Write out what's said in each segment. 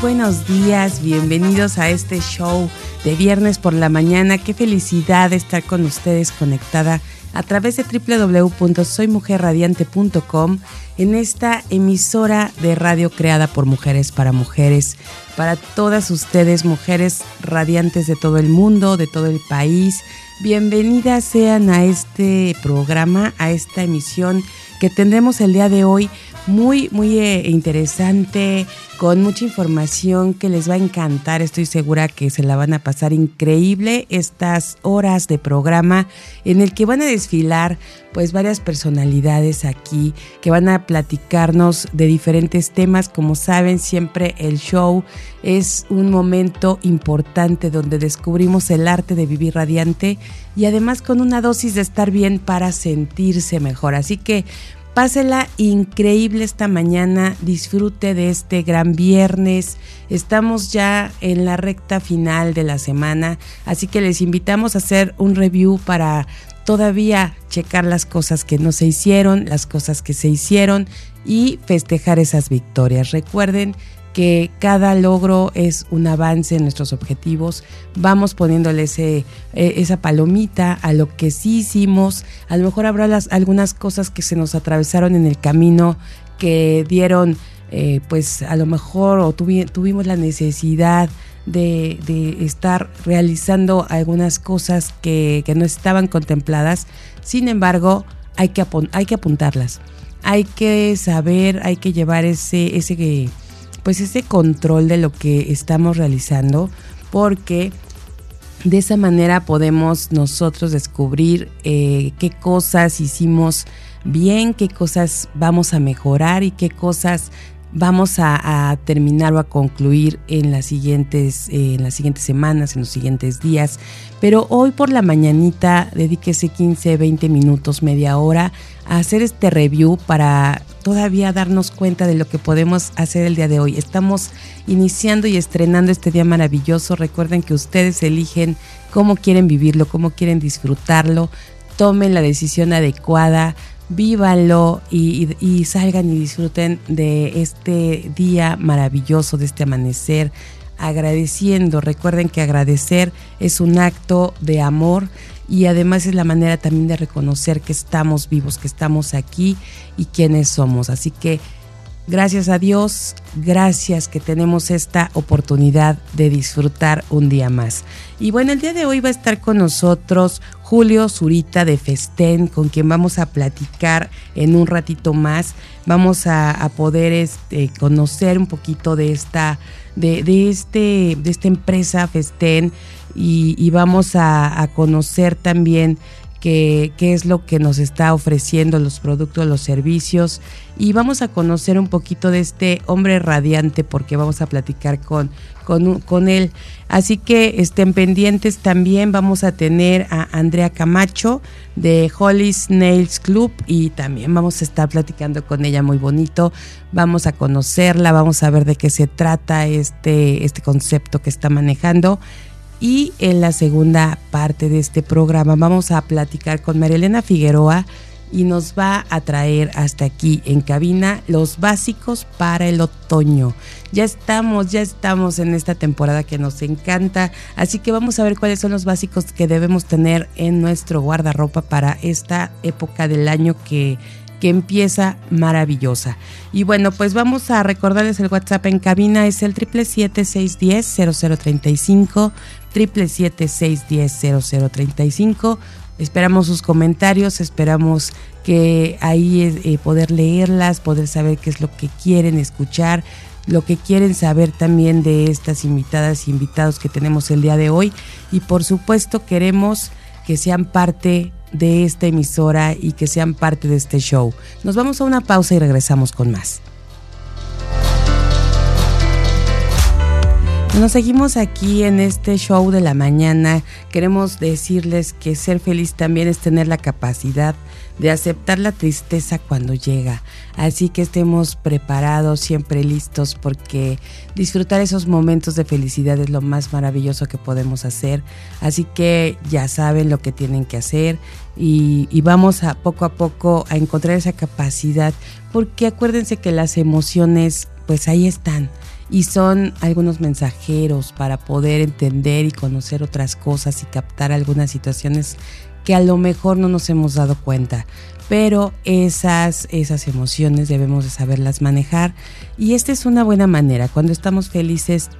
Buenos días, bienvenidos a este show de viernes por la mañana. Qué felicidad estar con ustedes conectada a través de www.soymujerradiante.com en esta emisora de radio creada por mujeres para mujeres, para todas ustedes, mujeres radiantes de todo el mundo, de todo el país. Bienvenidas sean a este programa, a esta emisión que tendremos el día de hoy muy, muy eh, interesante, con mucha información que les va a encantar. Estoy segura que se la van a pasar increíble estas horas de programa en el que van a desfilar pues varias personalidades aquí que van a platicarnos de diferentes temas. Como saben, siempre el show es un momento importante donde descubrimos el arte de vivir radiante y además con una dosis de estar bien para sentirse mejor. Así que Pásela increíble esta mañana, disfrute de este gran viernes. Estamos ya en la recta final de la semana, así que les invitamos a hacer un review para todavía checar las cosas que no se hicieron, las cosas que se hicieron y festejar esas victorias. Recuerden que cada logro es un avance en nuestros objetivos. Vamos poniéndole ese, eh, esa palomita a lo que sí hicimos. A lo mejor habrá las, algunas cosas que se nos atravesaron en el camino que dieron, eh, pues a lo mejor o tuvimos la necesidad de, estar realizando algunas cosas que, que, no estaban contempladas. Sin embargo, hay que, hay que apuntarlas. Hay que saber, hay que llevar ese, ese pues ese control de lo que estamos realizando porque de esa manera podemos nosotros descubrir eh, qué cosas hicimos bien, qué cosas vamos a mejorar y qué cosas vamos a, terminar o a concluir en las siguientes eh, en las siguientes semanas, en los siguientes días. Pero hoy por la mañanita dedíquese 15, 20 minutos, media hora hacer este review para todavía darnos cuenta de lo que podemos hacer el día de hoy. Estamos iniciando y estrenando este día maravilloso. Recuerden que ustedes eligen cómo quieren vivirlo, cómo quieren disfrutarlo. Tomen la decisión adecuada vívanlo y, salgan y disfruten de este día maravilloso, de este amanecer, agradeciendo. Recuerden que agradecer es un acto de amor y además es la manera también de reconocer que estamos vivos, que estamos aquí y quiénes somos. Así que gracias a Dios, gracias que tenemos esta oportunidad de disfrutar un día más. Y bueno, el día de hoy va a estar con nosotros Julio Zurita de Festén, con quien vamos a platicar en un ratito más. Vamos a, poder este, conocer un poquito de esta, de, este, de esta empresa Festén y, vamos a, conocer también qué, qué es lo que nos está ofreciendo los productos, los servicios y vamos a conocer un poquito de este hombre radiante porque vamos a platicar con, con, con él. Así que estén pendientes también. Vamos a tener a Andrea Camacho de Holly's Nails Club y también vamos a estar platicando con ella muy bonito. Vamos a conocerla, vamos a ver de qué se trata este, este concepto que está manejando. Y en la segunda parte de este programa vamos a platicar con Marilena Figueroa y nos va a traer hasta aquí en cabina los básicos para el otoño. Ya estamos, ya estamos en esta temporada que nos encanta, así que vamos a ver cuáles son los básicos que debemos tener en nuestro guardarropa para esta época del año que que empieza maravillosa. Y bueno, pues vamos a recordarles el WhatsApp en cabina, es el 777-610-0035, 777-610-0035 Esperamos sus comentarios, esperamos que ahí eh, poder leerlas, poder saber qué es lo que quieren escuchar, lo que quieren saber también de estas invitadas e invitados que tenemos el día de hoy. Y por supuesto queremos que sean parte de esta emisora y que sean parte de este show. Nos vamos a una pausa y regresamos con más. Nos seguimos aquí en este show de la mañana. Queremos decirles que ser feliz también es tener la capacidad de aceptar la tristeza cuando llega. Así que estemos preparados, siempre listos, porque disfrutar esos momentos de felicidad es lo más maravilloso que podemos hacer. Así que ya saben lo que tienen que hacer y, vamos a poco a poco a encontrar esa capacidad, porque acuérdense que las emociones, pues ahí están y son algunos mensajeros para poder entender y conocer otras cosas y captar algunas situaciones que a lo mejor no nos hemos dado cuenta. Pero esas, esas emociones debemos de saberlas manejar y esta es una buena manera. Cuando estamos felices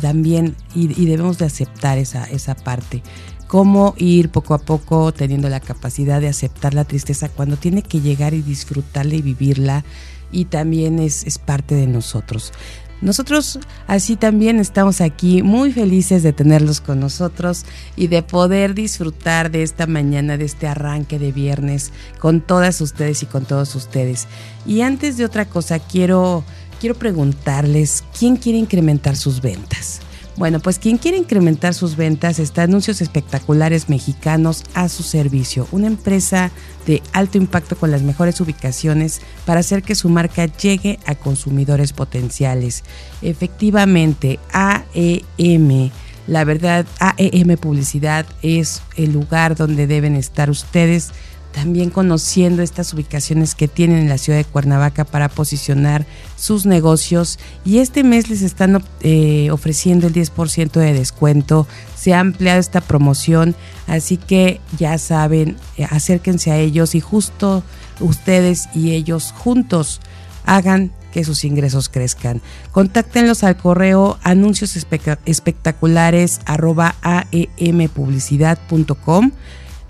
también y, y debemos de aceptar esa, esa parte cómo ir poco a poco teniendo la capacidad de aceptar la tristeza cuando tiene que llegar y disfrutarla y vivirla y también es, es parte de nosotros. Nosotros así también estamos aquí muy felices de tenerlos con nosotros y de poder disfrutar de esta mañana, de este arranque de viernes con todas ustedes y con todos ustedes. Y antes de otra cosa, quiero, quiero preguntarles, ¿quién quiere incrementar sus ventas? Bueno, pues quien quiere incrementar sus ventas está Anuncios Espectaculares Mexicanos a su servicio, una empresa de alto impacto con las mejores ubicaciones para hacer que su marca llegue a consumidores potenciales. Efectivamente, AEM, la verdad, AEM Publicidad es el lugar donde deben estar ustedes también conociendo estas ubicaciones que tienen en la ciudad de Cuernavaca para posicionar sus negocios. Y este mes les están eh, ofreciendo el 10% de descuento, se ha ampliado esta promoción, así que ya saben, eh, acérquense a ellos y justo ustedes y ellos juntos hagan que sus ingresos crezcan. Contáctenlos al correo anuncios espectaculares anuncios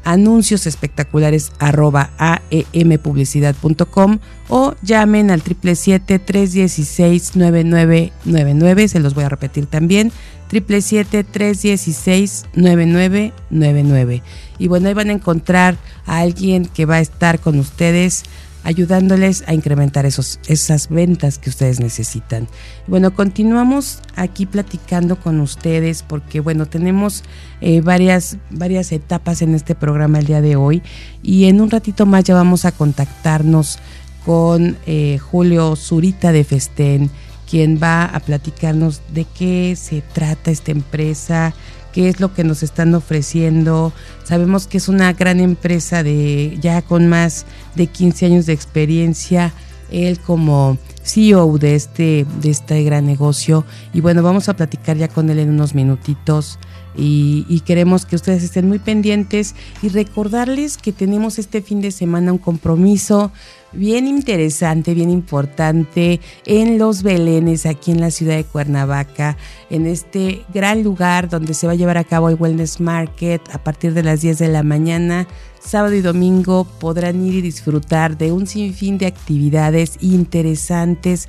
espectaculares arroba aempublicidad.com o llamen al 777-316-9999, se los voy a repetir también, 777-316-9999. Y bueno, ahí van a encontrar a alguien que va a estar con ustedes ayudándoles a incrementar esos, esas ventas que ustedes necesitan. Bueno, continuamos aquí platicando con ustedes porque, bueno, tenemos eh, varias, varias etapas en este programa el día de hoy y en un ratito más ya vamos a contactarnos con eh, Julio Zurita de Festén, quien va a platicarnos de qué se trata esta empresa, qué es lo que nos están ofreciendo. Sabemos que es una gran empresa de ya con más de 15 años de experiencia. Él como CEO de este, de este gran negocio. Y bueno, vamos a platicar ya con él en unos minutitos. Y, queremos que ustedes estén muy pendientes y recordarles que tenemos este fin de semana un compromiso bien interesante, bien importante en Los Belenes, aquí en la ciudad de Cuernavaca, en este gran lugar donde se va a llevar a cabo el Wellness Market a partir de las 10 de la mañana. Sábado y domingo podrán ir y disfrutar de un sinfín de actividades interesantes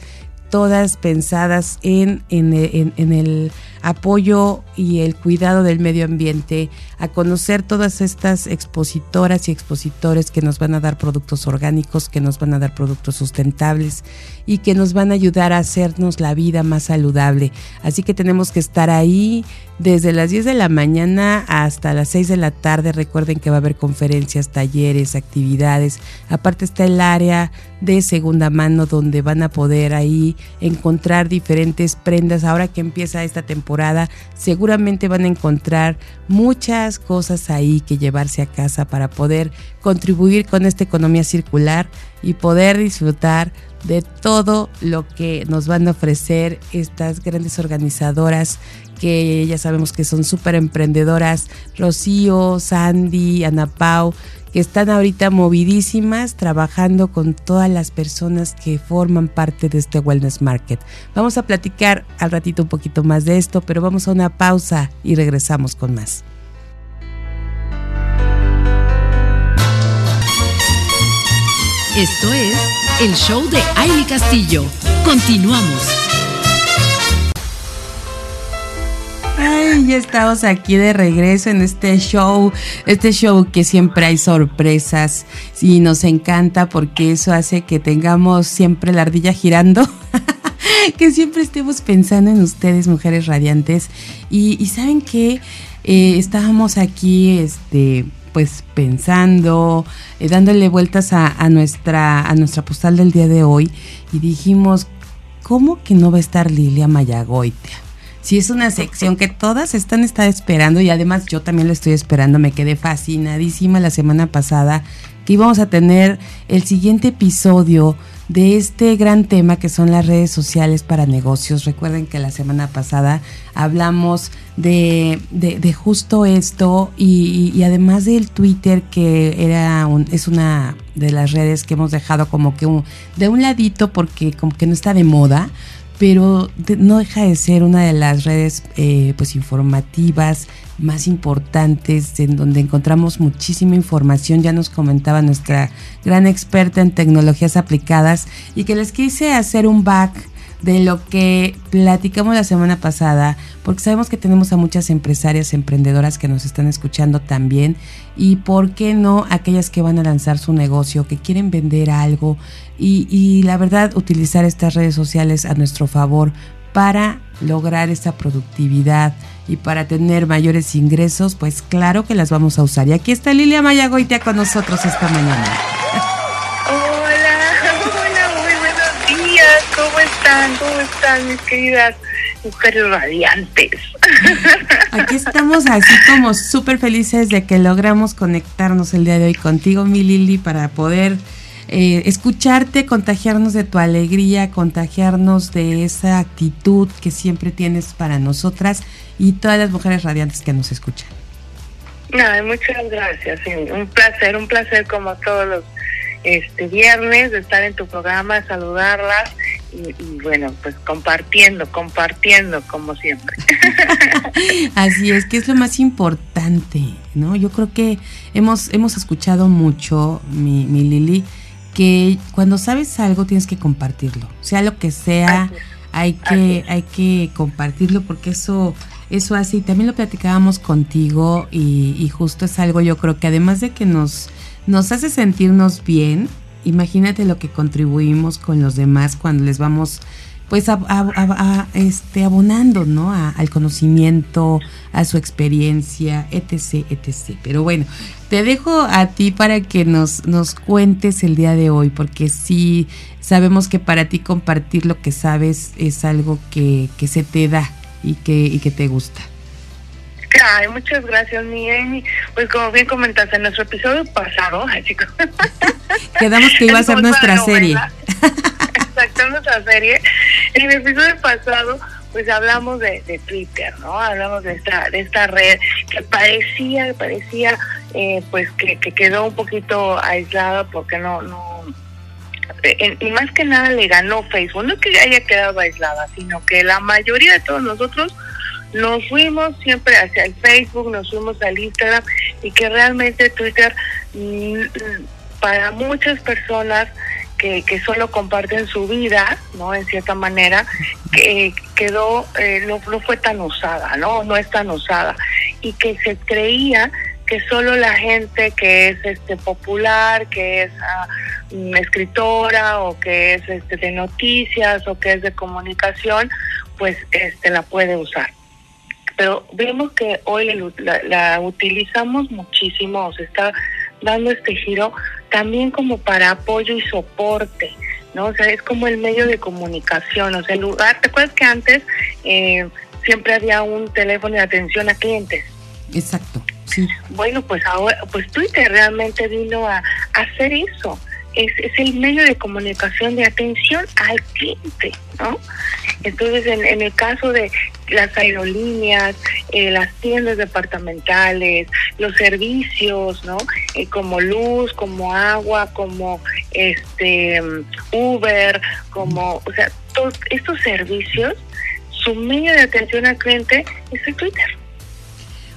todas pensadas en, en, el apoyo y el cuidado del medio ambiente, a conocer todas estas expositoras y expositores que nos van a dar productos orgánicos, que nos van a dar productos sustentables y que nos van a ayudar a hacernos la vida más saludable. Así que tenemos que estar ahí desde las 10 de la mañana hasta las 6 de la tarde. Recuerden que va a haber conferencias, talleres, actividades. Aparte está el área de segunda mano donde van a poder ahí encontrar diferentes prendas. Ahora que empieza esta temporada, seguramente van a encontrar muchas cosas ahí que llevarse a casa para poder contribuir con esta economía circular y poder disfrutar de todo lo que nos van a ofrecer estas grandes organizadoras que ya sabemos que son súper emprendedoras, Rocío, Sandy, Ana Pau, que están ahorita movidísimas trabajando con todas las personas que forman parte de este Wellness Market. Vamos a platicar al ratito un poquito más de esto, pero vamos a una pausa y regresamos con más. Esto es el show de Aile Castillo. Continuamos. Ya estamos aquí de regreso en este show, este show que siempre hay sorpresas y nos encanta porque eso hace que tengamos siempre la ardilla girando. que siempre estemos pensando en ustedes, mujeres radiantes. Y, saben que eh, estábamos aquí, este, pues pensando, eh, dándole vueltas a, a, nuestra, a nuestra postal del día de hoy y dijimos, ¿cómo que no va a estar Lilia Mayagoitia? Si es una sección que todas están está esperando y además yo también lo estoy esperando, me quedé fascinadísima la semana pasada que íbamos a tener el siguiente episodio de este gran tema que son las redes sociales para negocios. Recuerden que la semana pasada hablamos de, de, justo esto y, además del Twitter que era es una de las redes que hemos dejado como que un, de un ladito porque como que no está de moda pero no deja de ser una de las redes eh, pues informativas más importantes en donde encontramos muchísima información. Ya nos comentaba nuestra gran experta en tecnologías aplicadas y que les quise hacer un back de lo que platicamos la semana pasada, porque sabemos que tenemos a muchas empresarias, emprendedoras que nos están escuchando también, y por qué no aquellas que van a lanzar su negocio, que quieren vender algo, y, la verdad utilizar estas redes sociales a nuestro favor para lograr esa productividad y para tener mayores ingresos, pues claro que las vamos a usar. Y aquí está Lilia Mayagoitia con nosotros esta mañana. ¿Cómo están mis queridas mujeres radiantes? Aquí estamos así como súper felices de que logramos conectarnos el día de hoy contigo, mi Lili, para poder eh, escucharte, contagiarnos de tu alegría, contagiarnos de esa actitud que siempre tienes para nosotras y todas las mujeres radiantes que nos escuchan. Muchas gracias. Un placer, un placer como todos los este viernes de estar en tu programa, saludarlas y, bueno, pues compartiendo, compartiendo como siempre. Así es, que es lo más importante, ¿no? Yo creo que hemos, hemos escuchado mucho, mi, mi Lili, que cuando sabes algo tienes que compartirlo, sea lo que sea, hay que, hay que compartirlo porque eso, eso y también lo platicábamos contigo y, y justo es algo yo creo que además de que nos, nos hace sentirnos bien, imagínate lo que contribuimos con los demás cuando les vamos pues a, este abonando no al conocimiento a su experiencia etc etc. Pero bueno te dejo a ti para que nos nos cuentes el día de hoy porque sí sabemos que para ti compartir lo que sabes es algo que, que se te da y que y que te gusta Ay, muchas gracias, mi Amy. Pues como bien comentaste en nuestro episodio pasado, chicos. Quedamos que iba a ser nuestra serie. Exacto, nuestra serie. En el episodio pasado, pues hablamos de, de, Twitter, ¿no? Hablamos de esta, de esta red que parecía, parecía, eh, pues que, que quedó un poquito aislada porque no, no, y más que nada le ganó Facebook. No que haya quedado aislada, sino que la mayoría de todos nosotros nos fuimos siempre hacia el Facebook, nos fuimos al Instagram y que realmente Twitter mm, para muchas personas que, que solo comparten su vida, ¿no? En cierta manera, que quedó, eh, no, no fue tan usada, ¿no? No es tan usada. Y que se creía que solo la gente que es este popular, que es ah, escritora o que es este de noticias o que es de comunicación, pues este la puede usar pero vemos que hoy la, utilizamos muchísimo, se está dando este giro también como para apoyo y soporte, ¿no? O sea, es como el medio de comunicación, o sea, el lugar, ¿te acuerdas que antes eh, siempre había un teléfono de atención a clientes? Exacto, Bueno, pues ahora, pues Twitter realmente vino a, a hacer eso, es, es el medio de comunicación de atención al cliente, ¿no? Entonces, en, en el caso de las aerolíneas, eh, las tiendas departamentales, los servicios, ¿no? Eh, como luz, como agua, como este Uber, como, o sea, todos estos servicios, su medio de atención al cliente es el Twitter.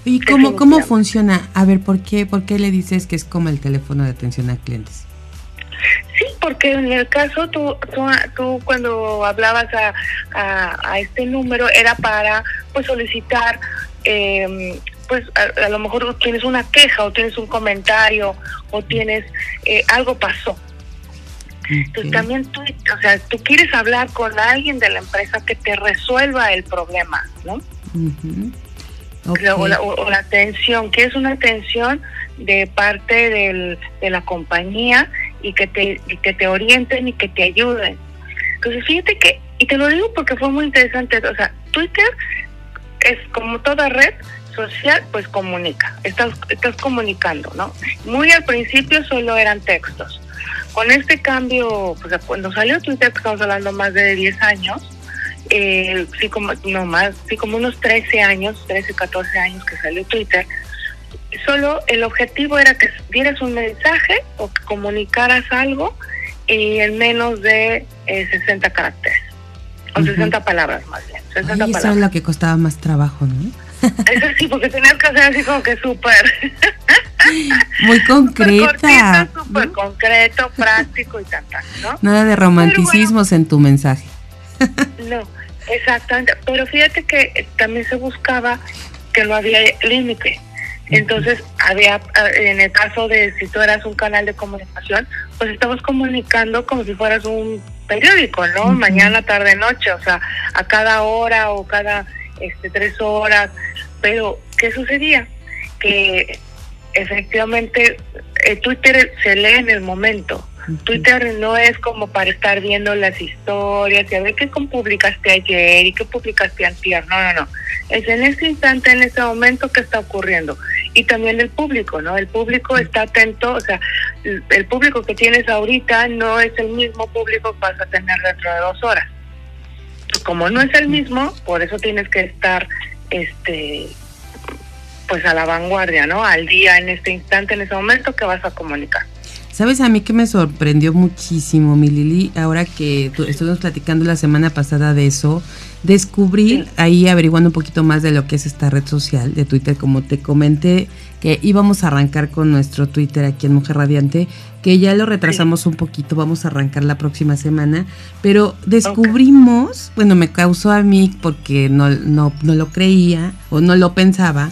¿Y cómo, cómo funciona? A ver, ¿por qué, ¿por qué le dices que es como el teléfono de atención a clientes? Sí, porque en el caso tú, tú, cuando hablabas a, a, este número era para pues solicitar, eh, pues a, lo mejor tienes una queja o tienes un comentario o tienes eh, algo pasó. Entonces también tú, o sea, tú quieres hablar con alguien de la empresa que te resuelva el problema, ¿no? O, la, atención, que es una atención de parte del, de la compañía y que te, que te orienten y que te ayuden. Entonces, fíjate que, y te lo digo porque fue muy interesante, o sea, Twitter es como toda red social, pues comunica, estás, estás comunicando, ¿no? Muy al principio solo eran textos. Con este cambio, pues cuando salió Twitter, estamos hablando más de 10 años, eh, sí como, no más, sí como unos 13 años, 13, 14 años que salió Twitter, solo el objetivo era que dieras un mensaje o que comunicaras algo y en menos de 60 eh, caracteres. O 60 palabras más bien. 60 Eso es lo que costaba más trabajo, ¿no? Eso sí, porque tenías que hacer así como que súper... Muy concreta. Súper concreto, práctico y tal, ¿no? Nada de romanticismos en tu mensaje. No, exactamente. Pero fíjate que también se buscaba que no había límite. Entonces, había, en el caso de si tú eras un canal de comunicación, pues estabas comunicando como si fueras un periódico, ¿no? Mañana, tarde, noche, o sea, a cada hora o cada este, tres horas. Pero, ¿qué sucedía? Que efectivamente el Twitter se lee en el momento. Twitter no es como para estar viendo las historias y a ver qué publicaste ayer y qué publicaste antier. No, no, no. Es en este instante, en este momento que está ocurriendo. Y también el público, ¿no? El público está atento, o sea, el público que tienes ahorita no es el mismo público que vas a tener dentro de dos horas. Como no es el mismo, por eso tienes que estar, este, pues a la vanguardia, ¿no? Al día, en este instante, en ese momento que vas a comunicar. ¿Sabes a mí que me sorprendió muchísimo, mi Lili? Ahora que estuvimos platicando la semana pasada de eso, descubrí ahí averiguando un poquito más de lo que es esta red social de Twitter, como te comenté, que íbamos a arrancar con nuestro Twitter aquí en Mujer Radiante, que ya lo retrasamos un poquito, vamos a arrancar la próxima semana, pero descubrimos, bueno, me causó a mí porque no, no, no lo creía o no lo pensaba,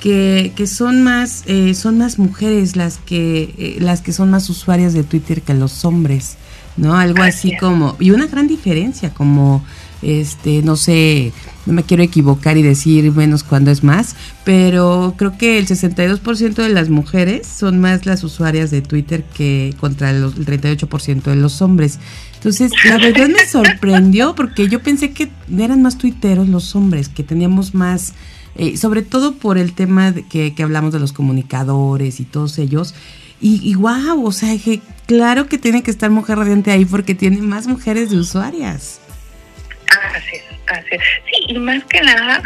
que, que son más eh, son más mujeres las que eh, las que son más usuarias de Twitter que los hombres no algo así como y una gran diferencia como este no sé no me quiero equivocar y decir menos cuando es más pero creo que el 62% de las mujeres son más las usuarias de Twitter que contra el 38% de los hombres. Entonces la verdad me sorprendió porque yo pensé que eran más tuiteros los hombres que teníamos más eh, sobre todo por el tema que, hablamos de los comunicadores y todos ellos. Y, y wow, o sea, que claro que tiene que estar Mujer Radiante ahí porque tiene más mujeres de usuarias. Así es, así es. Sí, y más que nada,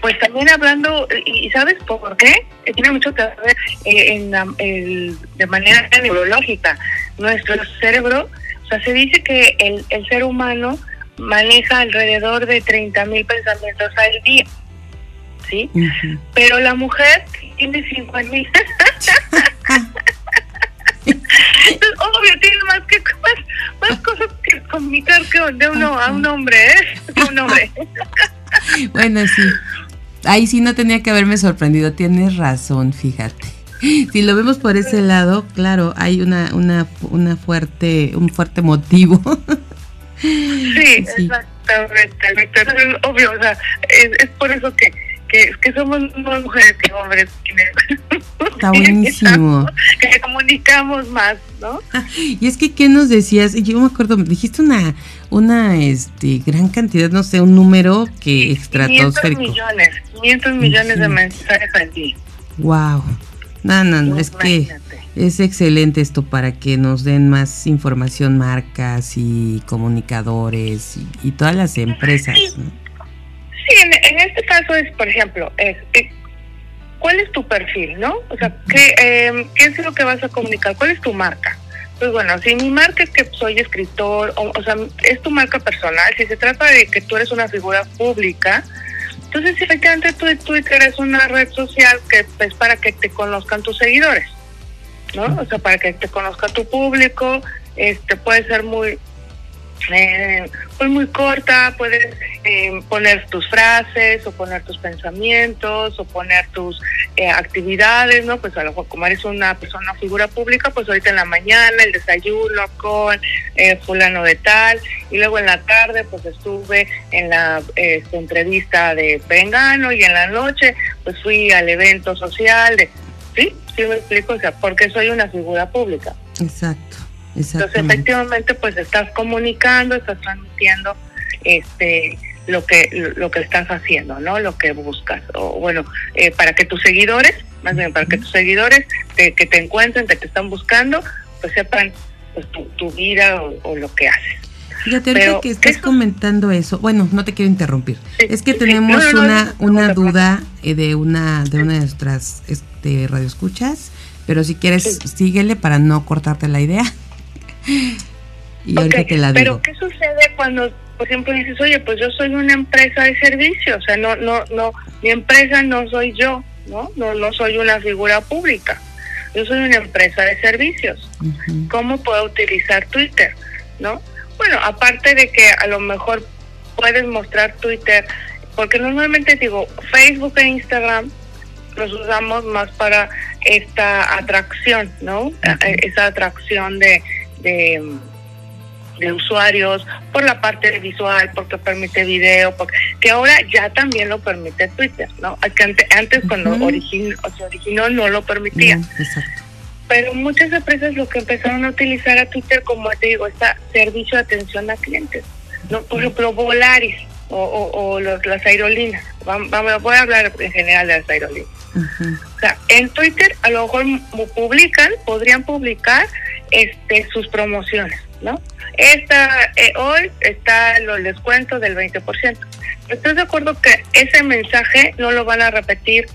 pues también hablando, y ¿sabes por qué? Tiene mucho que ver eh, en el, de manera neurológica. Nuestro cerebro, o sea, se dice que el, el ser humano maneja alrededor de 30 mil pensamientos al día. ¿Sí? Pero la mujer tiene 5 mil. obvio, tiene más, que, más, cosas que comunicar que de uno a un hombre, ¿eh? un hombre. bueno, sí. Ahí sí no tenía que haberme sorprendido. Tienes razón, fíjate. Si lo vemos por ese lado, claro, hay una, una, una fuerte, un fuerte motivo. Sí, sí. exactamente. Obvio, o sea, es, es por eso que que, somos más mujeres que hombres. Está buenísimo. Que comunicamos más, ¿no? Y es que, ¿qué nos decías? Yo me acuerdo, dijiste una una este gran cantidad, no sé, un número que estratosférico. 500 millones, 500 millones de mensajes al día. Wow. No, no, no, es que es excelente esto para que nos den más información marcas y comunicadores y, todas las empresas. ¿no? Sí, en, este caso es, por ejemplo, es, eh, ¿cuál es tu perfil, no? O sea, ¿qué, eh, ¿qué es lo que vas a comunicar? ¿Cuál es tu marca? Pues bueno, si mi marca es que soy escritor, o, sea, es tu marca personal, si se trata de que tú eres una figura pública, entonces efectivamente tu Twitter es una red social que es para que te conozcan tus seguidores, ¿no? O sea, para que te conozca tu público, este puede ser muy eh, pues muy corta, puedes eh, poner tus frases o poner tus pensamientos o poner tus eh, actividades, ¿no? Pues a lo mejor como eres una persona, figura pública, pues ahorita en la mañana el desayuno con eh, fulano de tal y luego en la tarde pues estuve en la este, entrevista de Pengano y en la noche pues fui al evento social de, ¿sí? ¿Sí me explico? O sea, porque soy una figura pública. Exacto. Entonces, efectivamente, pues estás comunicando, estás transmitiendo este lo que lo que estás haciendo, ¿no? Lo que buscas. O bueno, eh, para que tus seguidores, más bien para que tus seguidores te, que te encuentren, que te están buscando, pues sepan pues, tu, vida o, lo que haces. Fíjate, ahorita que estás comentando eso, bueno, no te quiero interrumpir. es que tenemos una, una duda eh, de una de una de nuestras este, radioescuchas, pero si quieres, síguele para no cortarte la idea. Y ahorita te la digo. Pero ¿qué sucede cuando, por ejemplo, dices, oye, pues yo soy una empresa de servicio, o sea, no, no, no, mi empresa no soy yo, ¿no? No, no soy una figura pública. Yo soy una empresa de servicios. ¿Cómo puedo utilizar Twitter? ¿No? Bueno, aparte de que a lo mejor puedes mostrar Twitter, porque normalmente digo, Facebook e Instagram los usamos más para esta atracción, ¿no? Esa atracción de, de, usuarios por la parte visual, porque permite video, porque, que ahora ya también lo permite Twitter, ¿no? Antes, antes cuando se originó no lo permitía. Pero muchas empresas lo que empezaron a utilizar a Twitter como te digo, está servicio de atención a clientes. ¿no? Por ejemplo, Volaris o, o, las aerolíneas. Vamos, voy a hablar en general de las aerolíneas. O sea, en Twitter a lo mejor publican, podrían publicar este sus promociones, ¿no? Esta, eh, hoy está el descuento del 20%. Estoy de acuerdo que ese mensaje no lo van a repetir,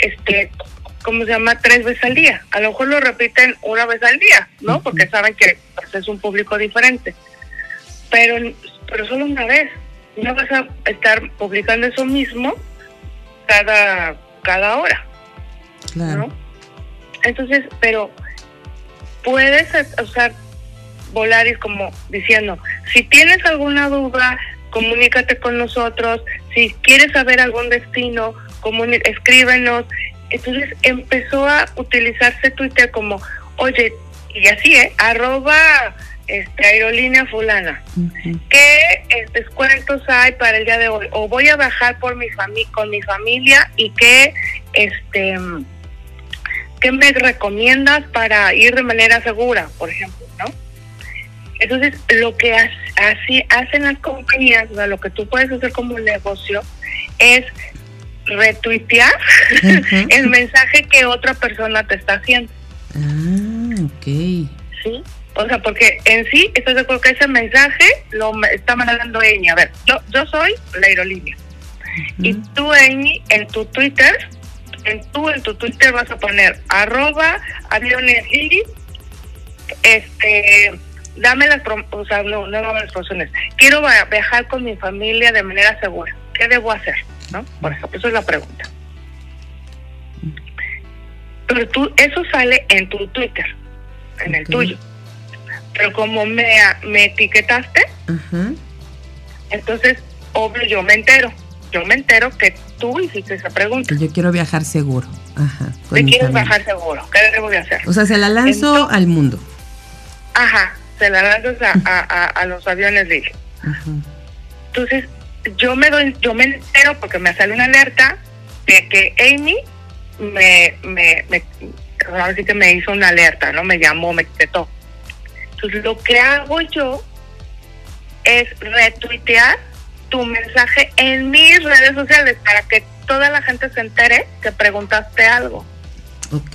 este, ¿cómo se llama? Tres veces al día. A lo mejor lo repiten una vez al día, ¿no? Porque saben que pues, es un público diferente. Pero, pero solo una vez. No vas a estar publicando eso mismo cada, cada hora. Claro. ¿no? Entonces, pero puedes usar Volaris como diciendo, si tienes alguna duda, comunícate con nosotros, si quieres saber algún destino, escríbenos. Entonces empezó a utilizarse Twitter como, oye, y así, ¿eh? Arroba este, aerolínea fulana. ¿Qué eh, descuentos hay para el día de hoy? O voy a bajar por mi fami con mi familia y qué, este, ¿qué me recomiendas para ir de manera segura, por ejemplo, ¿no? Entonces, lo que así hacen las compañías, lo que tú puedes hacer como negocio es retuitear el mensaje que otra persona te está haciendo. Ah, ok. Sí. O sea, porque en sí, estoy de acuerdo que ese mensaje lo está mandando Amy. A ver, yo, yo soy la aerolínea. Y tú, Amy, en tu Twitter en tu, en tu Twitter vas a poner arroba aviones este, dame las, o sea, no, no dame las promociones. Quiero viajar con mi familia de manera segura. ¿Qué debo hacer? ¿No? Por ejemplo, esa es la pregunta. Pero tú, eso sale en tu Twitter, en el tuyo. Pero como me, me etiquetaste, entonces, obvio, yo me entero yo me entero que tú hiciste esa pregunta. Yo quiero viajar seguro. Ajá. ¿Te quieres viajar seguro? ¿Qué debo de hacer? O sea, se la lanzo al mundo. Ajá, se la lanzas a, a, los aviones de Entonces, yo me doy, yo me entero porque me sale una alerta de que Amy me, me, me ahora sí que me hizo una alerta, ¿no? Me llamó, me tetó. Entonces, lo que hago yo es retuitear tu mensaje en mis redes sociales para que toda la gente se entere que preguntaste algo. Ok.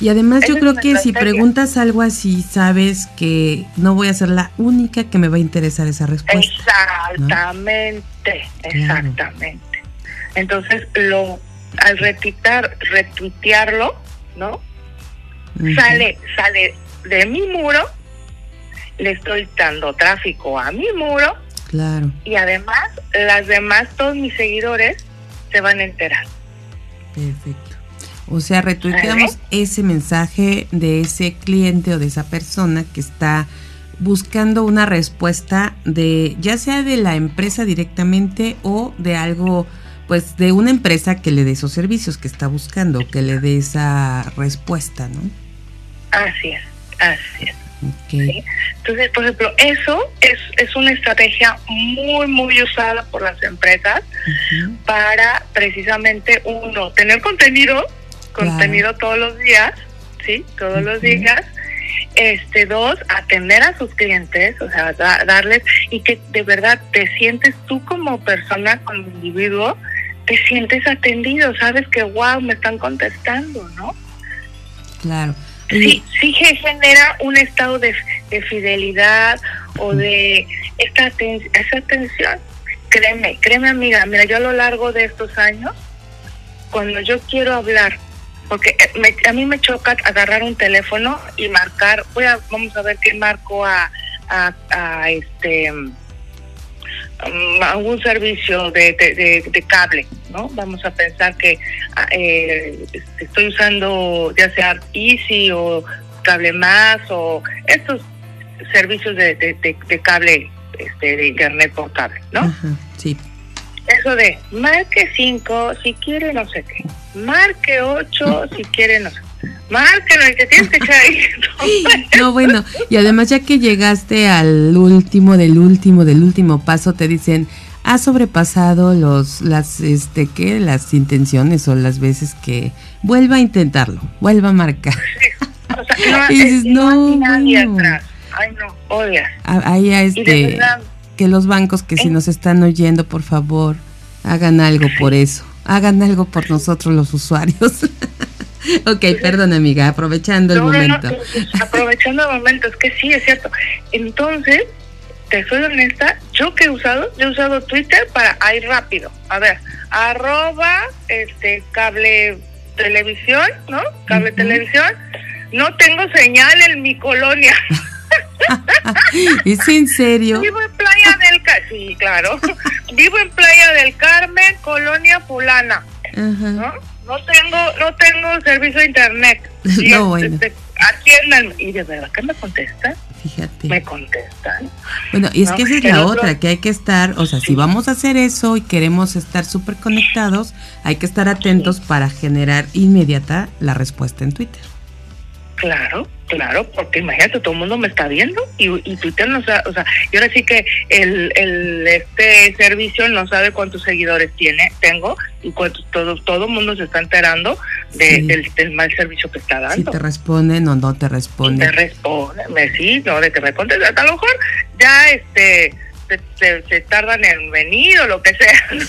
Y además yo creo que si preguntas algo así, sabes que no voy a ser la única que me va a interesar esa respuesta. Exactamente, exactamente. Entonces, lo al retuitar, retuitearlo, ¿no? Sale, sale de mi muro, le estoy dando tráfico a mi muro Claro. Y además, las demás, todos mis seguidores se van a enterar. Perfecto. O sea, retuiteamos ese mensaje de ese cliente o de esa persona que está buscando una respuesta de ya sea de la empresa directamente o de algo pues de una empresa que le dé esos servicios que está buscando, que le dé esa respuesta, ¿no? Así es, así es. Entonces, por ejemplo, eso es, es una estrategia muy, muy usada por las empresas para precisamente, uno, tener contenido, contenido todos los días, ¿sí? Todos los días. Este, dos, atender a sus clientes, o sea, darles, y que de verdad te sientes tú como persona, como individuo, te sientes atendido, sabes que, wow, me están contestando, ¿no? Claro sí, sí genera un estado de, fidelidad o de esta esa atención. Créeme, créeme amiga, mira, yo a lo largo de estos años, cuando yo quiero hablar, porque eh, a mí me choca agarrar un teléfono y marcar, voy a, vamos a ver qué marco a, a, a este algún servicio de, de, cable, ¿no? Vamos a pensar que ah, eh, estoy usando ya sea Easy o Cable Más o estos servicios de, de, cable este, de internet por cable, ¿no? sí. Eso de marque 5 si quiere no sé qué, marque 8 si quiere no sé qué Márquelo, el que tienes que No, bueno, y además ya que llegaste al último del último del último paso, te dicen, ha sobrepasado los, las, este, ¿qué? Las intenciones o las veces que vuelva a intentarlo, vuelva a marcar. O sea, no, y dices, no, bueno. Ay, no. Ahí este, que los bancos que si nos están oyendo, por favor, hagan algo por eso, hagan algo por nosotros los usuarios. ok, perdón amiga, aprovechando el momento. aprovechando el momento, es que sí, es cierto. Entonces, te soy honesta, yo que he usado, yo he usado Twitter para ir rápido. A ver, arroba este cable televisión, ¿no? Cable televisión. No tengo señal en mi colonia. ¿Es en serio? Vivo en Playa del Carmen, sí, claro. Vivo en Playa del Carmen, colonia fulana. ¿no? No tengo no tengo servicio de internet. no, bueno. Este, atiendan. Y de verdad que me contestan. Fíjate. Me contestan. Bueno, y es que esa es la otra, que hay que estar, o sea, si vamos a hacer eso y queremos estar súper conectados, hay que estar atentos para generar inmediata la respuesta en Twitter. Claro, claro, porque imagínate, todo el mundo me está viendo y, Twitter no sabe, o sea, y ahora sí que el, el este servicio no sabe cuántos seguidores tiene, tengo y cuántos, todo todo el mundo se está enterando del, mal servicio que está dando. Si te responden o no te responden. te responden, me sí, no, de que me contestan, a lo mejor ya este se, tardan en venir o lo que sea, ¿no?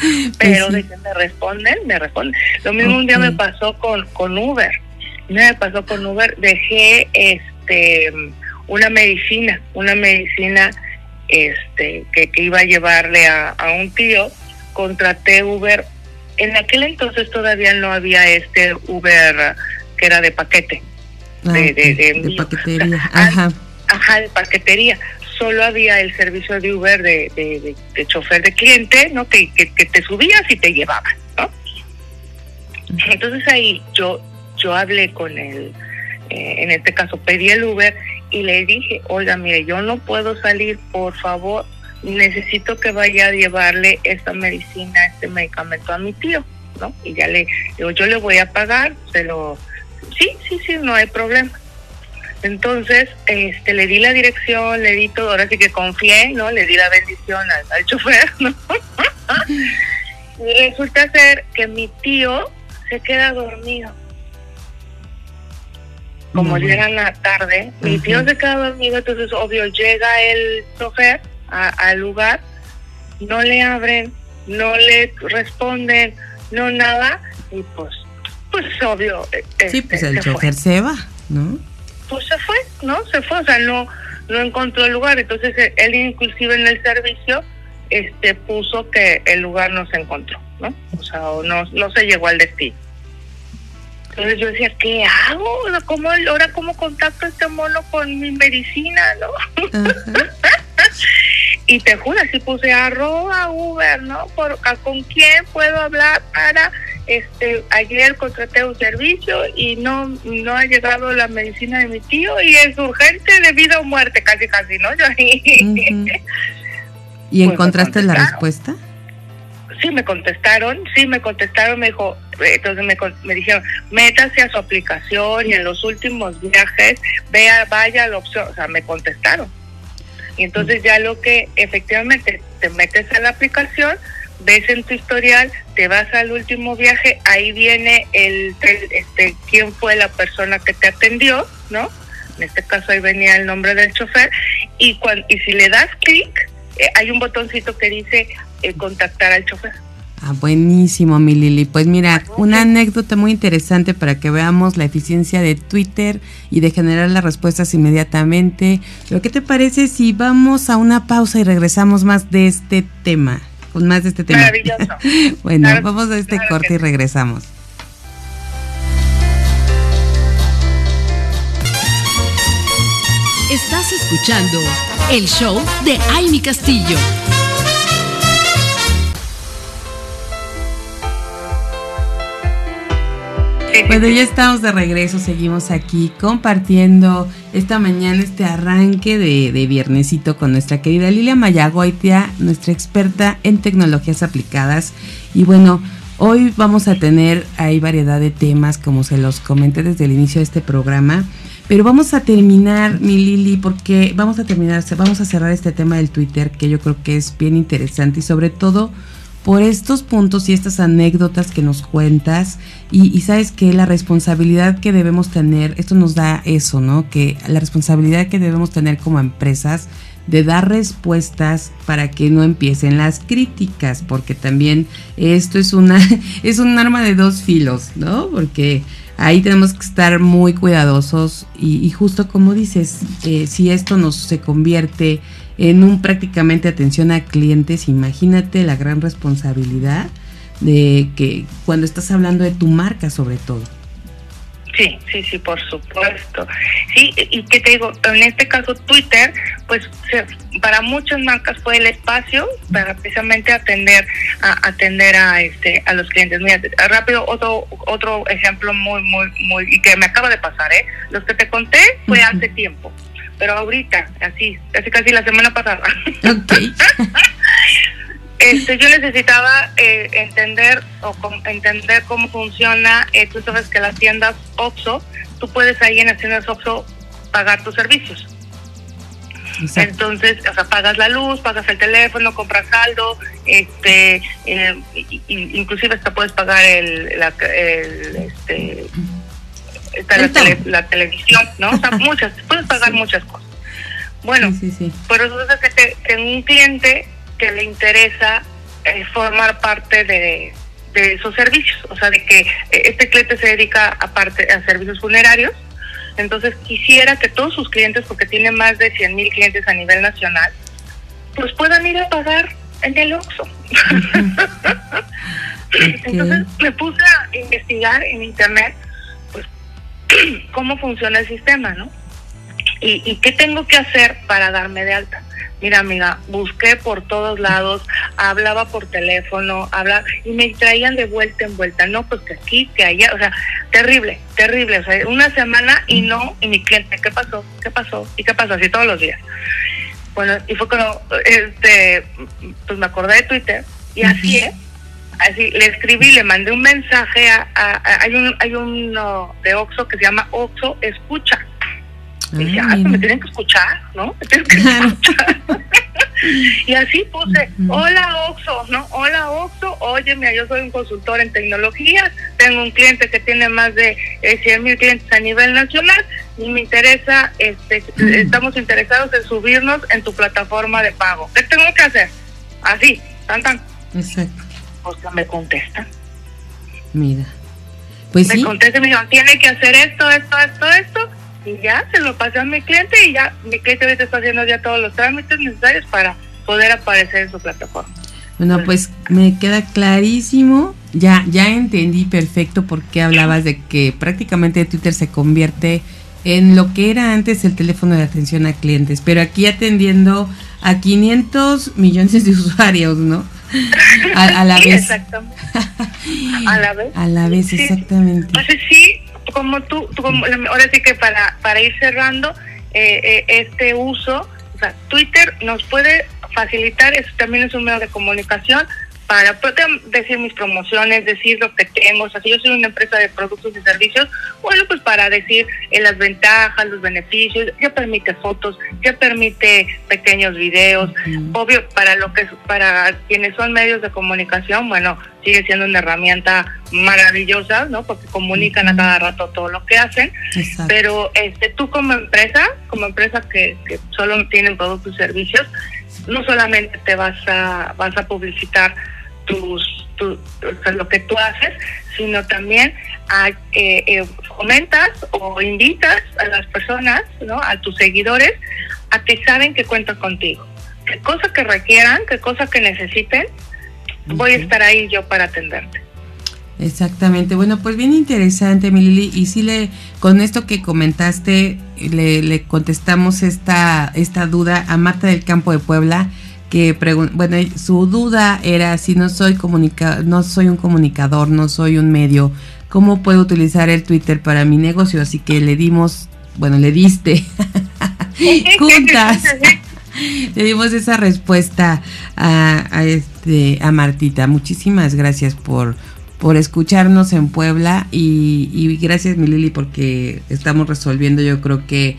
Pues Pero de que me responden, me responden. Lo mismo un día me pasó con, con Uber me pasó con Uber, dejé este una medicina, una medicina este que, iba a llevarle a, un tío, contraté Uber. En aquel entonces todavía no había este Uber que era de paquete. Ah, de, paquetería. Ajá. Ajá, de paquetería. Solo había el servicio de Uber de, de, chofer de cliente, ¿no? Que, que, que te subías y te llevaban, ¿no? Entonces ahí yo yo hablé con él, eh, en este caso pedí el Uber y le dije, oiga, mire, yo no puedo salir, por favor, necesito que vaya a llevarle esta medicina, este medicamento a mi tío, ¿no? Y ya le digo, yo le voy a pagar, se lo... Sí, sí, sí, no hay problema. Entonces, este, le di la dirección, le di todo, ahora sí que confié, ¿no? Le di la bendición al, al chofer, ¿no? y resulta ser que mi tío se queda dormido como llegan la tarde, mi tío se queda dormido, entonces obvio llega el chofer al lugar, no le abren, no le responden, no nada, y pues, pues obvio. sí, pues este, el chofer se va, ¿no? Pues se fue, ¿no? Se fue, o sea, no, no encontró el lugar, entonces él inclusive en el servicio este puso que el lugar no se encontró, ¿no? O sea, no, no se llegó al destino. Entonces yo decía, ¿qué hago? ¿Cómo, ahora cómo contacto a este mono con mi medicina, no? y te juro, así puse arroba Uber, ¿no? Por, ¿Con quién puedo hablar para este, ayer contraté un servicio y no, no ha llegado la medicina de mi tío y es urgente de vida o muerte, casi, casi, ¿no? Yo, ¿Y pues encontraste la respuesta? Sí, me contestaron, sí, me contestaron, me dijo, entonces me, me dijeron, métase a su aplicación y en los últimos viajes, vea, vaya la opción, o sea, me contestaron. Y entonces ya lo que efectivamente te metes a la aplicación, ves en tu historial, te vas al último viaje, ahí viene el, este quién fue la persona que te atendió, ¿no? En este caso ahí venía el nombre del chofer y cuando, y si le das clic, eh, hay un botoncito que dice eh, contactar al chofer. Ah, buenísimo, mi Lili. Pues mira, una anécdota muy interesante para que veamos la eficiencia de Twitter y de generar las respuestas inmediatamente. Pero ¿qué te parece si vamos a una pausa y regresamos más de este tema? Con más de este tema. Maravilloso. bueno, vamos a este corte y regresamos. Estás escuchando el show de Amy Castillo. Bueno, ya estamos de regreso, seguimos aquí compartiendo esta mañana este arranque de, viernesito con nuestra querida Lilia Mayagoitia, nuestra experta en tecnologías aplicadas. Y bueno, hoy vamos a tener, hay variedad de temas, como se los comenté desde el inicio de este programa. Pero vamos a terminar, mi Lili, porque vamos a terminar, vamos a cerrar este tema del Twitter, que yo creo que es bien interesante y sobre todo por estos puntos y estas anécdotas que nos cuentas y, sabes que la responsabilidad que debemos tener, esto nos da eso, ¿no? Que la responsabilidad que debemos tener como empresas de dar respuestas para que no empiecen las críticas, porque también esto es una es un arma de dos filos, ¿no? Porque ahí tenemos que estar muy cuidadosos y, justo como dices, eh, si esto nos se convierte en un prácticamente atención a clientes, imagínate la gran responsabilidad de que cuando estás hablando de tu marca sobre todo. Sí, sí, sí, por supuesto. Sí, y que te digo, en este caso Twitter, pues para muchas marcas fue el espacio para precisamente atender a atender a este a los clientes. Mira, rápido otro otro ejemplo muy muy muy y que me acaba de pasar, ¿eh? Los que te conté fue hace tiempo pero ahorita, así, casi casi la semana pasada. este, yo necesitaba eh, entender o entender cómo funciona. Eh, tú sabes que las tiendas OXO, tú puedes ahí en las tiendas OXO pagar tus servicios. Entonces, o sea, pagas la luz, pagas el teléfono, compras saldo, este, eh, inclusive hasta puedes pagar el, la, el este, está la, televisión, ¿no? O sea, muchas, puedes pagar muchas cosas. Bueno, sí, sí, por eso es que tengo un cliente que le interesa eh, formar parte de, esos servicios, o sea, de que eh, este cliente se dedica aparte a servicios funerarios, entonces quisiera que todos sus clientes, porque tiene más de 100 mil clientes a nivel nacional, pues puedan ir a pagar en el Oxxo. Entonces me puse a investigar en internet cómo funciona el sistema, ¿no? ¿Y, qué tengo que hacer para darme de alta? Mira, amiga, busqué por todos lados, hablaba por teléfono, hablaba y me traían de vuelta en vuelta, no, pues que aquí, que allá, o sea, terrible, terrible, o sea, una semana y no, y mi cliente, ¿qué pasó? ¿Qué pasó? ¿Y qué pasó? Así todos los días. Bueno, y fue cuando, este, pues me acordé de Twitter y así es así le escribí, le mandé un mensaje a, hay un hay uno de Oxo que se llama Oxo Escucha. Y dije, ah, pues me tienen que escuchar, ¿no? Me tienen que escuchar. y así puse, hola Oxo, ¿no? Hola Oxo, óyeme, yo soy un consultor en tecnologías, tengo un cliente que tiene más de eh, 100 mil clientes a nivel nacional y me interesa, este, estamos interesados en subirnos en tu plataforma de pago. ¿Qué tengo que hacer? Así, tan tan. Exacto me contestan. Mira. Pues me contestan y me dijeron, tiene que hacer esto, esto, esto, esto. Y ya se lo pasé a mi cliente y ya mi cliente ahorita está haciendo ya todos los trámites necesarios para poder aparecer en su plataforma. Bueno, pues me queda clarísimo, ya ya entendí perfecto por qué hablabas de que prácticamente Twitter se convierte en lo que era antes el teléfono de atención a clientes, pero aquí atendiendo a 500 millones de usuarios, ¿no? a, la vez. a la vez. A la vez, exactamente. Entonces sí, como tú, como, ahora sí que para, para ir cerrando eh, eh, este uso, o sea, Twitter nos puede facilitar, eso también es un medio de comunicación, para decir mis promociones, decir lo que tengo, o sea, si yo soy una empresa de productos y servicios, bueno, pues para decir eh, las ventajas, los beneficios, ya permite fotos, ya permite pequeños videos, obvio, para lo que para quienes son medios de comunicación, bueno, sigue siendo una herramienta maravillosa, ¿no? Porque comunican a cada rato todo lo que hacen, pero este tú como empresa, como empresa que, que solo tienen productos y servicios, no solamente te vas a vas a publicitar tus, tu, lo que tú haces, sino también a, eh, eh, comentas o invitas a las personas, ¿no? a tus seguidores, a que saben que cuentan contigo. Qué cosa que requieran, qué cosa que necesiten, voy a estar ahí yo para atenderte. Exactamente. Bueno, pues bien interesante, Milili. Y sí, le, con esto que comentaste, le, le contestamos esta, esta duda a Marta del Campo de Puebla que bueno, su duda era si no soy comunica no soy un comunicador, no soy un medio, ¿cómo puedo utilizar el Twitter para mi negocio? Así que le dimos, bueno, le diste juntas. le dimos esa respuesta a, este a Martita. Muchísimas gracias por por escucharnos en Puebla y, y gracias mi Lili porque estamos resolviendo yo creo que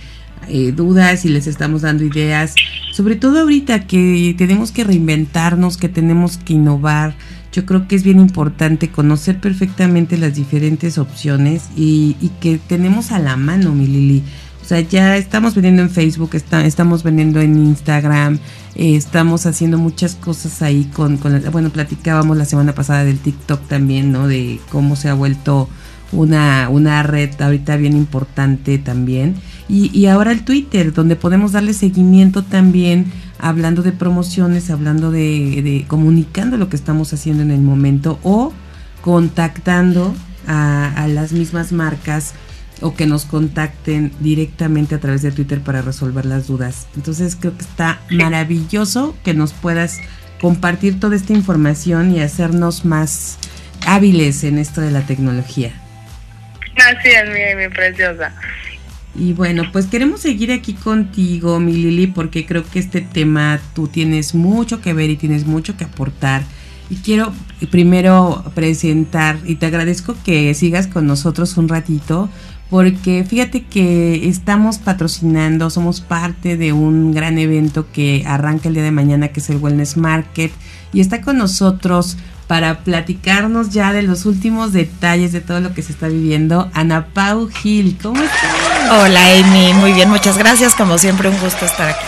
eh, dudas y les estamos dando ideas, sobre todo ahorita que tenemos que reinventarnos, que tenemos que innovar. Yo creo que es bien importante conocer perfectamente las diferentes opciones y, que tenemos a la mano, mi Lili. O sea, ya estamos vendiendo en Facebook, estamos vendiendo en Instagram, eh, estamos haciendo muchas cosas ahí con, con, bueno, platicábamos la semana pasada del TikTok también, ¿no? De cómo se ha vuelto una, una red ahorita bien importante también. Y, y ahora el Twitter, donde podemos darle seguimiento también, hablando de promociones, hablando de, de comunicando lo que estamos haciendo en el momento o contactando a, las mismas marcas o que nos contacten directamente a través de Twitter para resolver las dudas. Entonces creo que está maravilloso que nos puedas compartir toda esta información y hacernos más hábiles en esto de la tecnología. Así es, mi preciosa. Y bueno, pues queremos seguir aquí contigo, mi Lili, porque creo que este tema tú tienes mucho que ver y tienes mucho que aportar. Y quiero primero presentar, y te agradezco que sigas con nosotros un ratito, porque fíjate que estamos patrocinando, somos parte de un gran evento que arranca el día de mañana, que es el Wellness Market, y está con nosotros para platicarnos ya de los últimos detalles de todo lo que se está viviendo. Ana Pau Gil, ¿cómo estás? Hola Amy, muy bien, muchas gracias. Como siempre, un gusto estar aquí.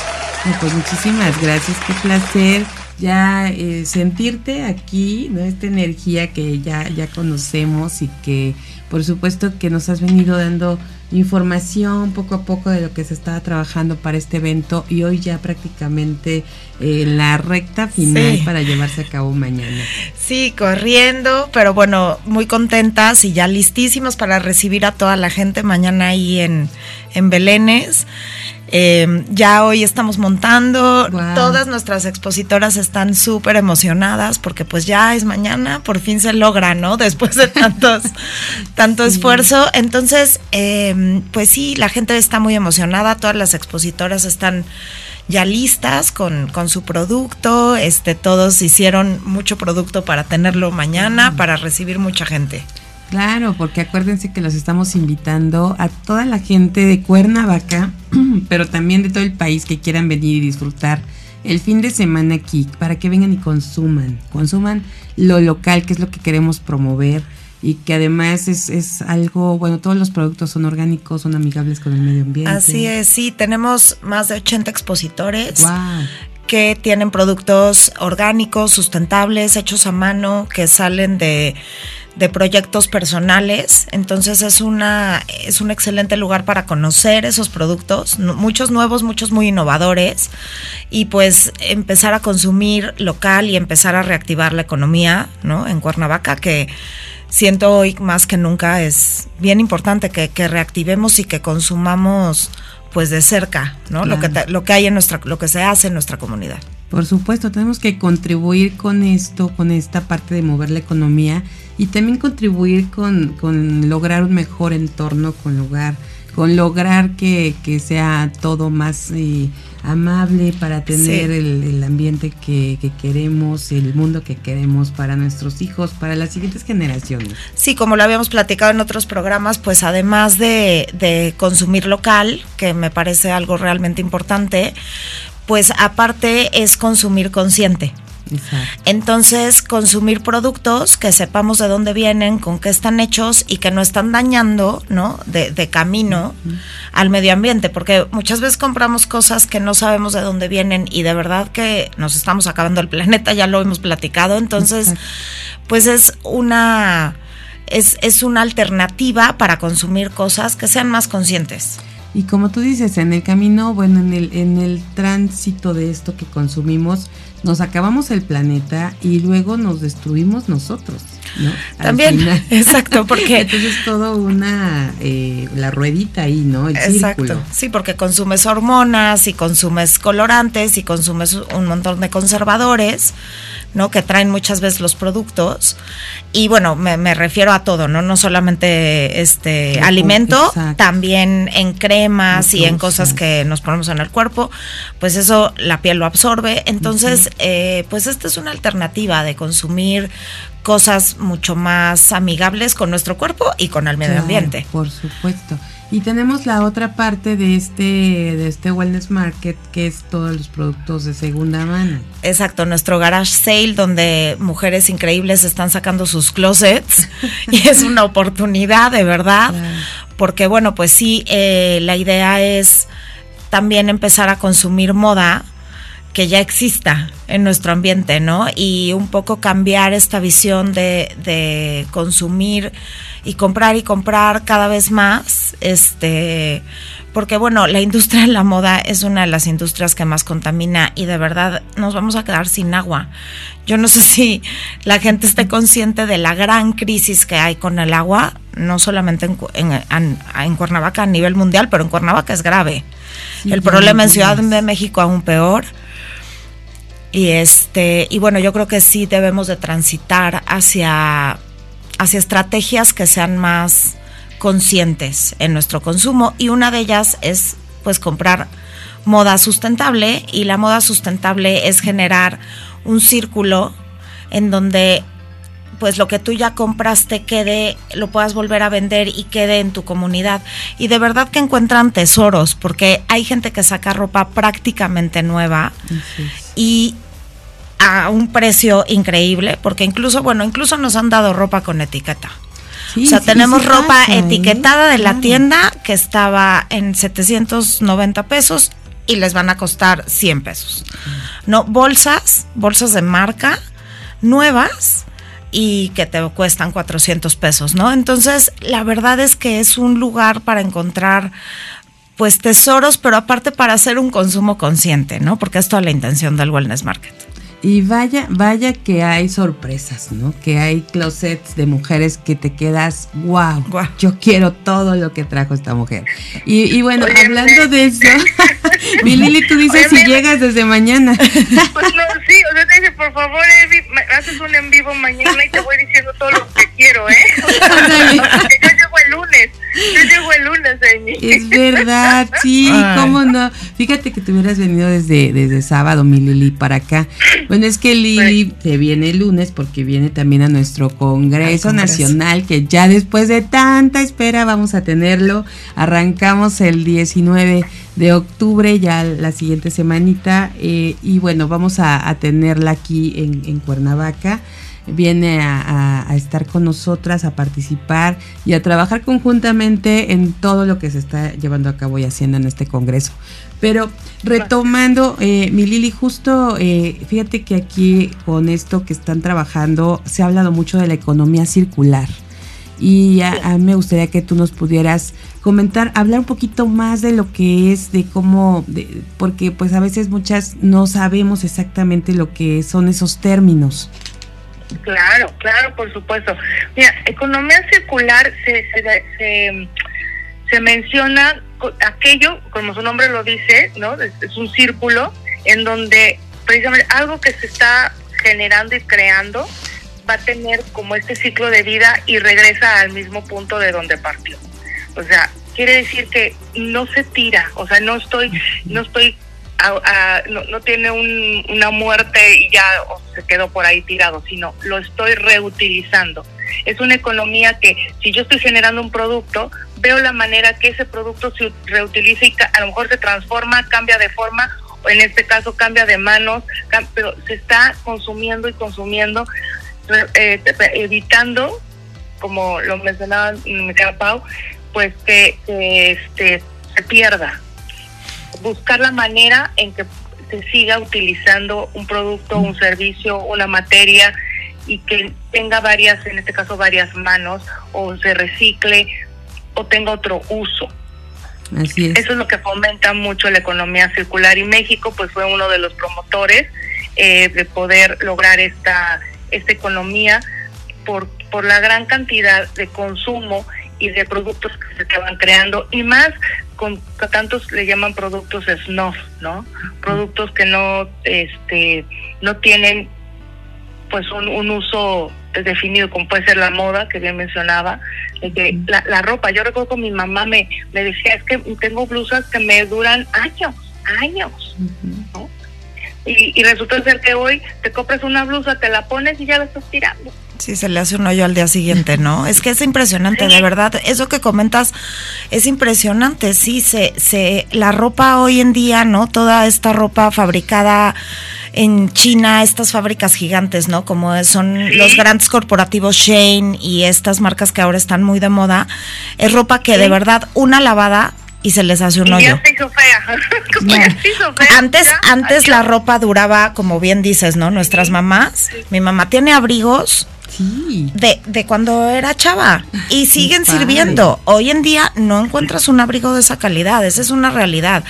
Pues muchísimas gracias, qué placer ya eh, sentirte aquí, ¿no? Esta energía que ya, ya conocemos y que por supuesto que nos has venido dando información poco a poco de lo que se estaba trabajando para este evento y hoy ya prácticamente eh, la recta final para llevarse a cabo mañana. Sí, corriendo, pero bueno, muy contentas y ya listísimos para recibir a toda la gente mañana ahí en, en Belénes. Eh, ya hoy estamos montando, todas nuestras expositoras están súper emocionadas porque pues ya es mañana, por fin se logra, ¿no? Después de tantos, tanto esfuerzo. Entonces, eh, pues sí, la gente está muy emocionada, todas las expositoras están ya listas con, con, su producto, este, todos hicieron mucho producto para tenerlo mañana, para recibir mucha gente. Claro, porque acuérdense que los estamos invitando a toda la gente de Cuernavaca, pero también de todo el país que quieran venir y disfrutar el fin de semana aquí, para que vengan y consuman, consuman lo local, que es lo que queremos promover y que además es, es algo, bueno, todos los productos son orgánicos, son amigables con el medio ambiente. Así es, sí, tenemos más de 80 expositores. que tienen productos orgánicos, sustentables, hechos a mano, que salen de de proyectos personales. Entonces es una es un excelente lugar para conocer esos productos, muchos nuevos, muchos muy innovadores y pues empezar a consumir local y empezar a reactivar la economía, ¿no? En Cuernavaca que siento hoy más que nunca es bien importante que, que reactivemos y que consumamos pues de cerca, ¿no? Lo que lo que hay en nuestra lo que se hace en nuestra comunidad. Por supuesto, tenemos que contribuir con esto, con esta parte de mover la economía y también contribuir con, con lograr un mejor entorno, con lograr, con lograr que, que sea todo más eh, amable para tener el, ambiente que, queremos, el mundo que queremos para nuestros hijos, para las siguientes generaciones. Sí, como lo habíamos platicado en otros programas, pues además de, de consumir local, que me parece algo realmente importante, pues aparte es consumir consciente. Entonces, consumir productos que sepamos de dónde vienen, con qué están hechos y que no están dañando, ¿no? De, camino al medio ambiente, porque muchas veces compramos cosas que no sabemos de dónde vienen y de verdad que nos estamos acabando el planeta, ya lo hemos platicado. Entonces, pues es una, es, es una alternativa para consumir cosas que sean más conscientes. Y como tú dices, en el camino, bueno, en el, en el tránsito de esto que consumimos, nos acabamos el planeta y luego nos destruimos nosotros, ¿no? También, exacto, porque... Entonces todo una, eh, la ruedita ahí, ¿no? El exacto, sí, porque consumes hormonas y consumes colorantes y consumes un montón de conservadores ¿no? Que traen muchas veces los productos. Y bueno, me, refiero a todo, ¿no? No solamente este alimento, también en cremas y en cosas que nos ponemos en el cuerpo, pues eso la piel lo absorbe. Entonces, eh, pues esta es una alternativa de consumir cosas mucho más amigables con nuestro cuerpo y con el medio ambiente. Por supuesto. Y tenemos la otra parte de este, de este wellness market, que es todos los productos de segunda mano. Exacto, nuestro garage sale, donde mujeres increíbles están sacando sus closets. y es una oportunidad, de verdad. Porque, bueno, pues sí, eh, la idea es también empezar a consumir moda que ya exista en nuestro ambiente, ¿no? Y un poco cambiar esta visión de, de consumir y comprar y comprar cada vez más, este, porque bueno, la industria de la moda es una de las industrias que más contamina y de verdad nos vamos a quedar sin agua. Yo no sé si la gente esté consciente de la gran crisis que hay con el agua, no solamente en, en, Cuernavaca a nivel mundial, pero en Cuernavaca es grave. el problema en Ciudad de México aún peor. Y este, y bueno, yo creo que sí debemos de transitar hacia hacia estrategias que sean más conscientes en nuestro consumo. Y una de ellas es pues comprar moda sustentable. Y la moda sustentable es generar un círculo en donde pues lo que tú ya compraste quede, lo puedas volver a vender y quede en tu comunidad. Y de verdad que encuentran tesoros, porque hay gente que saca ropa prácticamente nueva y a un precio increíble, porque incluso, bueno, incluso nos han dado ropa con etiqueta. o sea, tenemos ropa etiquetada de la tienda que estaba en 790 pesos y les van a costar 100 pesos. No, bolsas, bolsas de marca nuevas y que te cuestan 400 pesos, ¿no? Entonces, la verdad es que es un lugar para encontrar pues tesoros, pero aparte para hacer un consumo consciente, ¿no? Porque es toda la intención del wellness market. Y vaya, vaya que hay sorpresas, ¿no? Que hay closets de mujeres que te quedas, wow, yo quiero todo lo que trajo esta mujer. Y, bueno, hablando de eso, mi Lili, tú dices si llegas desde mañana. Pues no, sí, o sea, te dice, por favor, Evi, haces un en vivo mañana y te voy diciendo todo lo que quiero, ¿eh? Porque yo llego el lunes. Yo llego el lunes, Amy. Es verdad, sí, cómo no. Fíjate que te hubieras venido desde, desde sábado, mi Lili, para acá. Bueno, es que Lili te pues viene el lunes porque viene también a nuestro Congreso, Nacional, que ya después de tanta espera vamos a tenerlo. Arrancamos el 19 de octubre, ya la siguiente semanita, eh, y bueno, vamos a, tenerla aquí en, en Cuernavaca viene a, estar con nosotras, a participar y a trabajar conjuntamente en todo lo que se está llevando a cabo y haciendo en este Congreso. Pero retomando, eh, mi Lili, justo eh, fíjate que aquí con esto que están trabajando se ha hablado mucho de la economía circular. Y a, mí me gustaría que tú nos pudieras comentar, hablar un poquito más de lo que es, de cómo, porque pues a veces muchas no sabemos exactamente lo que son esos términos. Claro, claro, por supuesto. Mira, economía circular se, se, se, menciona aquello, como su nombre lo dice, ¿no? Es, un círculo en donde precisamente algo que se está generando y creando va a tener como este ciclo de vida y regresa al mismo punto de donde partió. O sea, quiere decir que no se tira, o sea, no estoy, no estoy, no, tiene una muerte y ya se quedó por ahí tirado, sino lo estoy reutilizando. Es una economía que si yo estoy generando un producto, veo la manera que ese producto se reutiliza y a lo mejor se transforma, cambia de forma, o en este caso cambia de manos, pero se está consumiendo y consumiendo, eh, evitando, como lo mencionaba mi Pau, pues que, este se pierda. Buscar la manera en que se siga utilizando un producto, un servicio, una materia y que tenga varias, en este caso varias manos, o se recicle o tenga otro uso. Así es. Eso es lo que fomenta mucho la economía circular y México pues fue uno de los promotores eh, de poder lograr esta, esta economía por, por la gran cantidad de consumo y de productos que se estaban creando y más con tantos le llaman productos snuff, ¿no? Productos que no este no tienen pues un, un uso definido como puede ser la moda que bien mencionaba que la, la, ropa yo recuerdo que mi mamá me, me decía es que tengo blusas que me duran años años ¿no? Y, y resulta ser que hoy te compras una blusa te la pones y ya la estás tirando Sí, se le hace un hoyo al día siguiente, ¿no? Es que es impresionante, de verdad. Eso que comentas es impresionante. Sí, se, se, la ropa hoy en día, ¿no? Toda esta ropa fabricada en China, estas fábricas gigantes, ¿no? Como son los grandes corporativos Shane y estas marcas que ahora están muy de moda, es ropa que de verdad una lavada y se les hace un hoyo. Ya se hizo fea. Antes, antes la ropa duraba, como bien dices, ¿no? Nuestras mamás, mi mamá tiene abrigos de, de cuando era chava y siguen sirviendo. Hoy en día no encuentras un abrigo de esa calidad, esa es una realidad.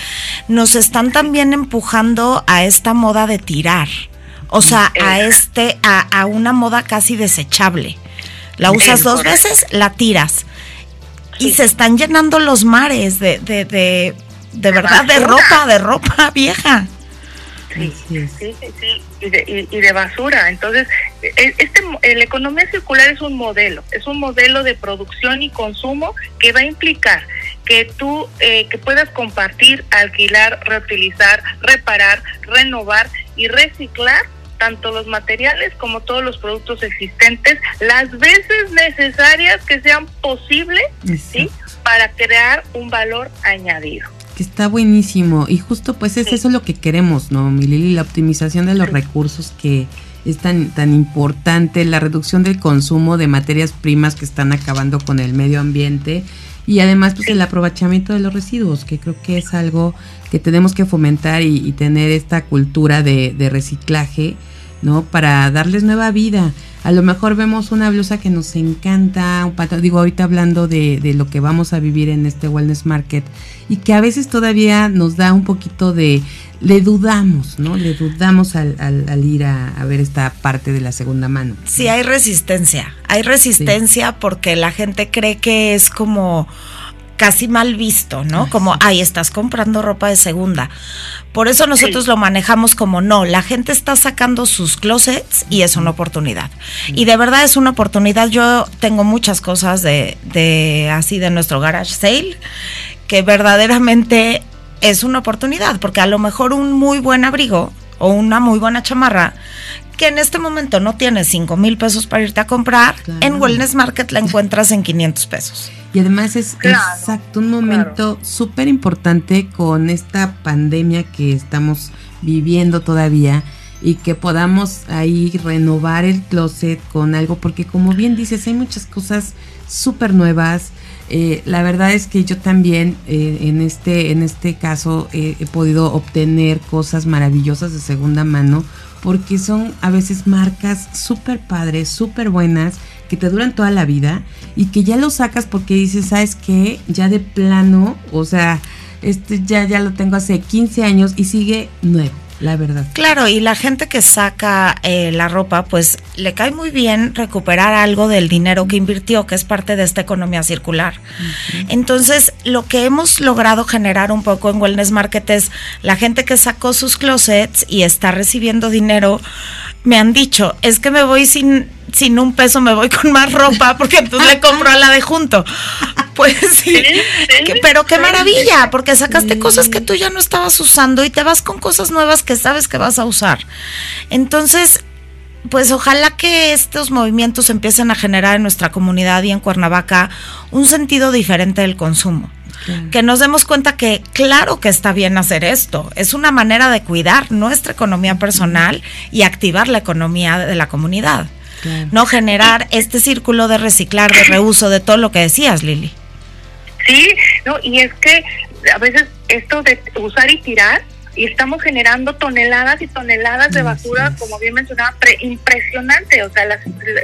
Nos están también empujando a esta moda de tirar, o sea, a este, a, a una moda casi desechable. La usas dos veces, la tiras. Y se están llenando los mares de, de, de, de verdad, de ropa, de ropa vieja. Sí, sí, sí, sí, y de, y, de basura. Entonces, e, este, la economía circular es un modelo, es un modelo de producción y consumo que va a implicar que tú eh, que puedas compartir, alquilar, reutilizar, reparar, renovar y reciclar tanto los materiales como todos los productos existentes las veces necesarias que sean posibles, ¿sí? Para crear un valor añadido. Está buenísimo. Y justo pues es eso lo que queremos, ¿no, mi Lili? La optimización de los recursos que es tan, tan importante, la reducción del consumo de materias primas que están acabando con el medio ambiente y además pues el aprovechamiento de los residuos, que creo que es algo que tenemos que fomentar y, tener esta cultura de, de reciclaje, ¿no? Para darles nueva vida a lo mejor vemos una blusa que nos encanta, un pato, digo ahorita hablando de, de, lo que vamos a vivir en este Wellness Market y que a veces todavía nos da un poquito de, le dudamos, ¿no? Le dudamos al, al, ir a, ver esta parte de la segunda mano. Sí, hay resistencia, hay resistencia porque la gente cree que es como casi mal visto, ¿no? Como, ay, estás comprando ropa de segunda. Por eso nosotros lo manejamos como no, la gente está sacando sus closets y es una oportunidad. Y de verdad es una oportunidad. Yo tengo muchas cosas de, de así de nuestro garage sale que verdaderamente es una oportunidad, porque a lo mejor un muy buen abrigo o una muy buena chamarra que en este momento no tienes 5 mil pesos para irte a comprar, en Wellness Market la encuentras en 500 pesos. Y además es exacto un momento súper importante con esta pandemia que estamos viviendo todavía y que podamos ahí renovar el closet con algo, porque como bien dices, hay muchas cosas súper nuevas. Eh, la verdad es que yo también eh, en, este, en este caso he podido obtener cosas maravillosas de segunda mano porque son a veces marcas súper padres, súper buenas, que te duran toda la vida y que ya lo sacas porque dices, ¿sabes qué? Ya de plano, o sea, este ya, ya lo tengo hace 15 años y sigue nuevo. La verdad. Claro, y la gente que saca eh, la ropa, pues le cae muy bien recuperar algo del dinero que invirtió, que es parte de esta economía circular. Entonces, lo que hemos logrado generar un poco en Wellness Market es la gente que sacó sus closets y está recibiendo dinero, me han dicho, es que me voy sin sin un peso me voy con más ropa porque entonces le compro a la de junto. Pues sí, pero qué maravilla, porque sacaste cosas que tú ya no estabas usando y te vas con cosas nuevas que sabes que vas a usar. Entonces, pues ojalá que estos movimientos empiecen a generar en nuestra comunidad y en Cuernavaca un sentido diferente del consumo. Que nos demos cuenta que claro que está bien hacer esto, es una manera de cuidar nuestra economía personal y activar la economía de la comunidad. No generar este círculo de reciclar, de reuso, de todo lo que decías, Lili. Sí, no, y es que a veces esto de usar y tirar, y estamos generando toneladas y toneladas de basura, como bien mencionaba, impresionante. O sea,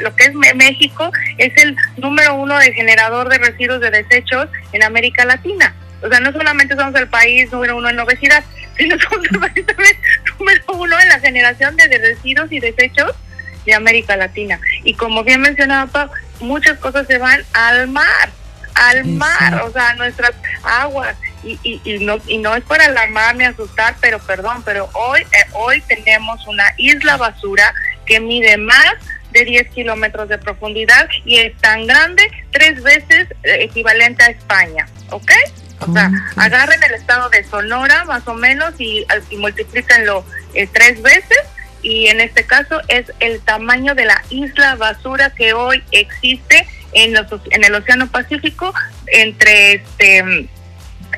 lo que es México es el número uno de generador de residuos de desechos en América Latina. O sea, no solamente somos el país número uno en obesidad, sino somos el país también número uno en la generación de residuos y desechos de América Latina. Y como bien mencionaba Pau, muchas cosas se van al mar, al mar, o sea, nuestras aguas. Y, y, y, no, y no es para alarmarme, asustar, pero perdón, pero hoy, eh, hoy tenemos una isla basura que mide más de 10 kilómetros de profundidad y es tan grande, tres veces eh, equivalente a España, ¿ok? O sea, agarren el estado de Sonora más o menos y, y multiplíquenlo eh, tres veces y en este caso es el tamaño de la isla basura que hoy existe en, los, en el Océano Pacífico entre este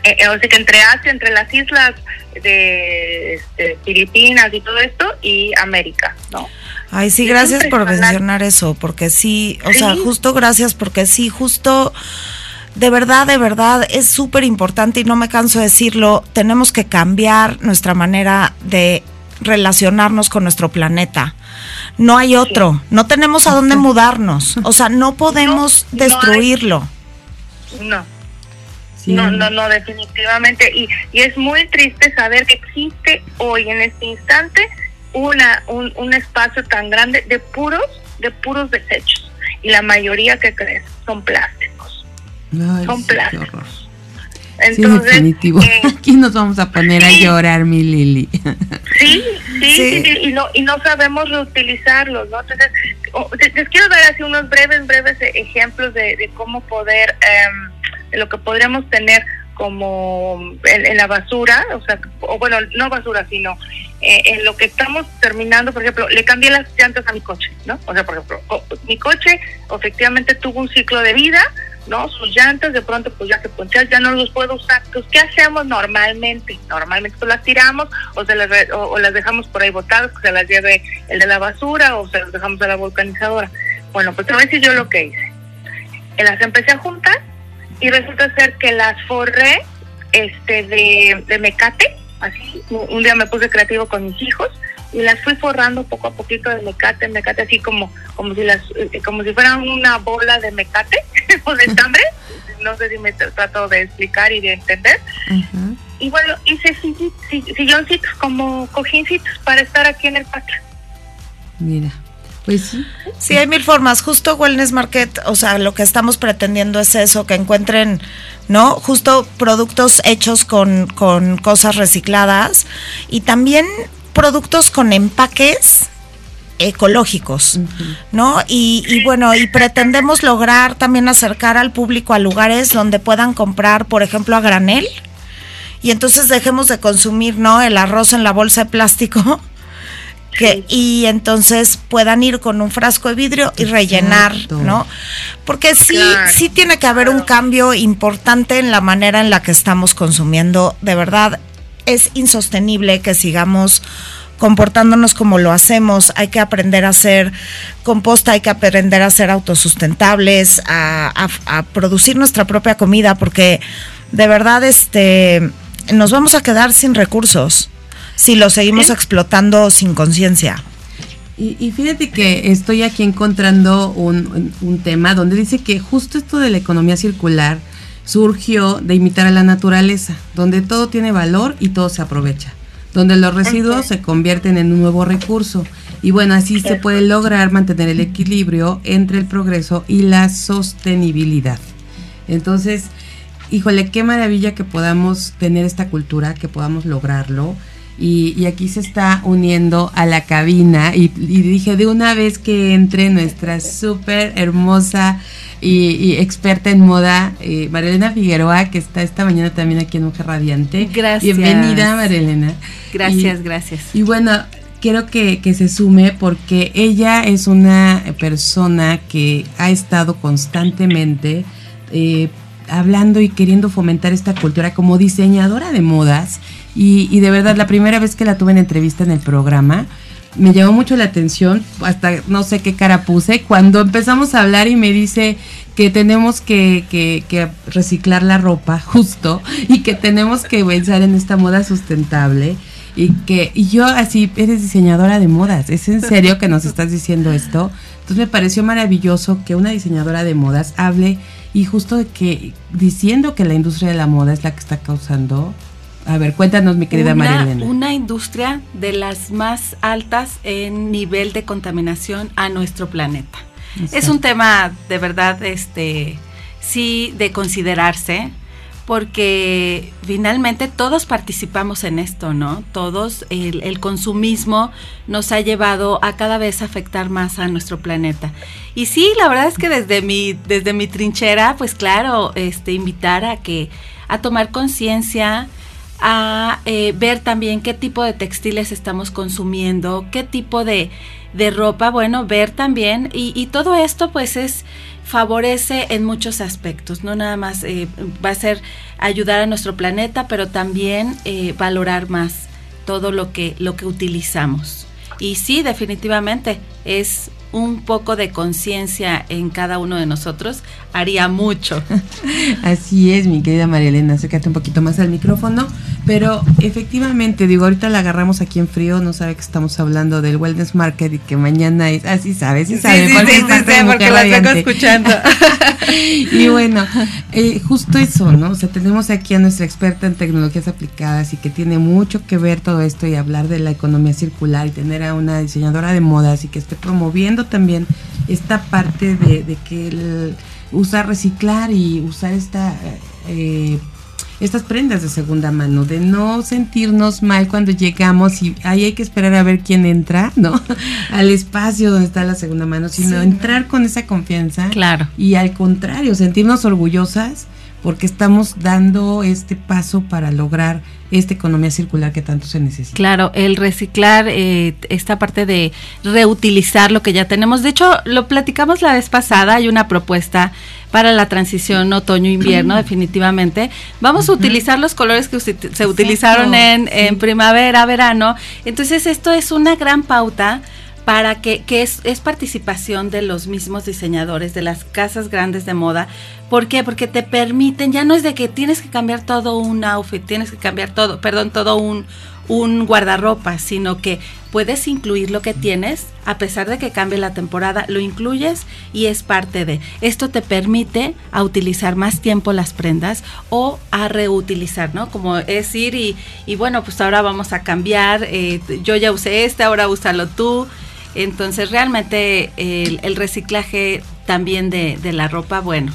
eh, eh, o sea que entre Asia, entre las islas de este, Filipinas y todo esto y América, ¿no? Ay, sí, gracias por mencionar eso, porque sí, o sea, justo gracias porque sí, justo de verdad, de verdad, es súper importante y no me canso de decirlo, tenemos que cambiar nuestra manera de relacionarnos con nuestro planeta. No hay otro, no tenemos a dónde mudarnos, o sea, no podemos destruirlo. No. No, no, no, definitivamente. Y, y es muy triste saber que existe hoy en este instante una, un, un espacio tan grande de puros, de puros desechos. Y la mayoría que crees son plásticos. son plásticos. Entonces, sí, definitivo. Eh, Aquí nos vamos a poner a llorar, mi Lili. Sí, sí, sí, y, no, y no sabemos reutilizarlos, ¿no? Entonces, les quiero dar así unos breves, breves e, ejemplos de, cómo poder, em, de lo que podríamos tener como en, la basura, o sea, o bueno, no basura, sino eh, en lo que estamos terminando, por ejemplo, le cambié las llantas a mi coche, ¿no? O sea, por ejemplo, mi coche efectivamente tuvo un ciclo de vida, ¿no? Sus llantas de pronto pues ya que ponchas ya no los puedo usar. Entonces, ¿qué hacemos normalmente? Normalmente pues las tiramos o, se las, o, las dejamos por ahí botadas, que se las lleve el de la basura o se las dejamos a la vulcanizadora. Bueno, pues te voy a decir yo lo que hice. Las empecé a juntar y resulta ser que las forré este de, de mecate, así, un día me puse creativo con mis hijos y las fui forrando poco a poquito de mecate, mecate así como como si las eh, como si fueran una bola de mecate o de estambre, no sé si me trato de explicar y de entender. Y bueno, hice silloncitos como cojincitos para estar aquí en el patio. Mira. Pues sí. Sí, hay mil formas. Justo Wellness Market, o sea, lo que estamos pretendiendo es eso, que encuentren, ¿no? Justo productos hechos con, con cosas recicladas y también productos con empaques ecológicos, ¿no? Y, bueno, y pretendemos lograr también acercar al público a lugares donde puedan comprar, por ejemplo, a granel, y entonces dejemos de consumir, ¿no? El arroz en la bolsa de plástico. Que, y entonces puedan ir con un frasco de vidrio y rellenar, ¿no? Porque sí, sí tiene que haber un cambio importante en la manera en la que estamos consumiendo. De verdad, es insostenible que sigamos comportándonos como lo hacemos, hay que aprender a hacer composta, hay que aprender a ser autosustentables, a, producir nuestra propia comida, porque de verdad este nos vamos a quedar sin recursos si lo seguimos explotando sin conciencia. Y, fíjate que estoy aquí encontrando un, un tema donde dice que justo esto de la economía circular surgió de imitar a la naturaleza, donde todo tiene valor y todo se aprovecha donde los residuos se convierten en un nuevo recurso. Y bueno, así se puede lograr mantener el equilibrio entre el progreso y la sostenibilidad. Entonces, híjole, qué maravilla que podamos tener esta cultura, que podamos lograrlo. Y, aquí se está uniendo a la cabina y, dije de una vez que entre nuestra súper hermosa y, experta en moda, eh, Marilena Figueroa, que está esta mañana también aquí en Mujer Radiante. Gracias. Bienvenida, Marilena. Gracias, gracias. Y bueno, quiero que, que, se sume porque ella es una persona que ha estado constantemente eh, hablando y queriendo fomentar esta cultura como diseñadora de modas. Y, y, de verdad, la primera vez que la tuve en entrevista en el programa, me llamó mucho la atención, hasta no sé qué cara puse, cuando empezamos a hablar y me dice que tenemos que, que, que reciclar la ropa, justo, y que tenemos que pensar en esta moda sustentable. Y que y yo así, eres diseñadora de modas, ¿es en serio que nos estás diciendo esto? Entonces me pareció maravilloso que una diseñadora de modas hable y justo que diciendo que la industria de la moda es la que está causando a ver, cuéntanos, mi querida una, María Una industria de las más altas en nivel de contaminación a nuestro planeta. Es un tema de verdad, este, sí, de considerarse, porque finalmente todos participamos en esto, ¿no? Todos, el, el, consumismo nos ha llevado a cada vez afectar más a nuestro planeta. Y sí, la verdad es que desde mi, desde mi trinchera, pues claro, este, invitar a que, a tomar conciencia, a eh, ver también qué tipo de textiles estamos consumiendo, qué tipo de, de ropa, bueno, ver también, y, y, todo esto pues es favorece en muchos aspectos, no nada más eh, va a ser ayudar a nuestro planeta, pero también eh, valorar más todo lo que, lo que utilizamos. Y sí, definitivamente es un poco de conciencia en cada uno de nosotros haría mucho. Así es, mi querida María Elena, acércate un poquito más al micrófono, pero efectivamente, digo, ahorita la agarramos aquí en frío, no sabe que estamos hablando del Wellness Market y que mañana es, así ah, sabes, sí sabe, sí, sí, sí, sí porque la vengo escuchando. y bueno, eh, justo eso, ¿no? O sea, tenemos aquí a nuestra experta en tecnologías aplicadas y que tiene mucho que ver todo esto y hablar de la economía circular y tener a una diseñadora de modas y que esté promoviendo también esta parte de, que el, usar reciclar y usar esta eh, estas prendas de segunda mano, de no sentirnos mal cuando llegamos y ahí hay que esperar a ver quién entra, ¿no? al espacio donde está la segunda mano, sino entrar con esa confianza. Claro. Y al contrario, sentirnos orgullosas porque estamos dando este paso para lograr esta economía circular que tanto se necesita. Claro, el reciclar, eh, esta parte de reutilizar lo que ya tenemos. De hecho, lo platicamos la vez pasada, hay una propuesta para la transición otoño-invierno, definitivamente. Vamos a utilizar los colores que se utilizaron en, en primavera, verano. Entonces, esto es una gran pauta para que, que es, es, participación de los mismos diseñadores, de las casas grandes de moda. ¿Por qué? Porque te permiten, ya no es de que tienes que cambiar todo un outfit, tienes que cambiar todo, perdón, todo un, un guardarropa, sino que puedes incluir lo que tienes, a pesar de que cambie la temporada, lo incluyes y es parte de. Esto te permite a utilizar más tiempo las prendas o a reutilizar, ¿no? Como es ir y, y bueno, pues ahora vamos a cambiar, eh, yo ya usé este, ahora úsalo tú. Entonces realmente el, reciclaje también de, la ropa, bueno,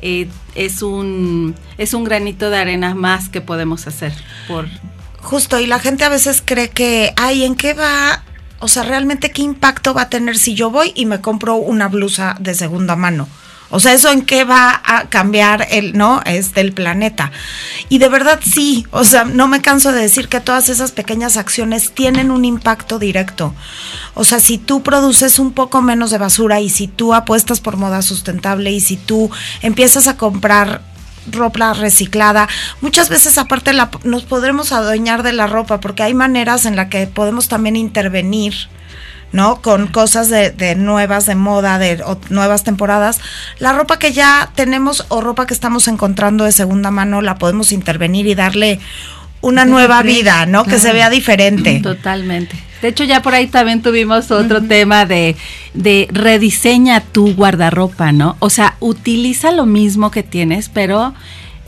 eh, es, un, es un granito de arena más que podemos hacer por... Justo, y la gente a veces cree que, ay, ¿en qué va? O sea, realmente qué impacto va a tener si yo voy y me compro una blusa de segunda mano. O sea, eso en qué va a cambiar el, ¿no? Es del planeta. Y de verdad sí, o sea, no me canso de decir que todas esas pequeñas acciones tienen un impacto directo. O sea, si tú produces un poco menos de basura y si tú apuestas por moda sustentable y si tú empiezas a comprar ropa reciclada. Muchas veces aparte la, nos podremos adueñar de la ropa porque hay maneras en las que podemos también intervenir ¿no? Con cosas de, nuevas, de moda, de nuevas temporadas. La ropa que ya tenemos o ropa que estamos encontrando de segunda mano la podemos intervenir y darle una nueva vida, ¿no? Que se vea diferente. Totalmente. De hecho, ya por ahí también tuvimos otro tema de, de rediseña tu guardarropa, ¿no? O sea, utiliza lo mismo que tienes, pero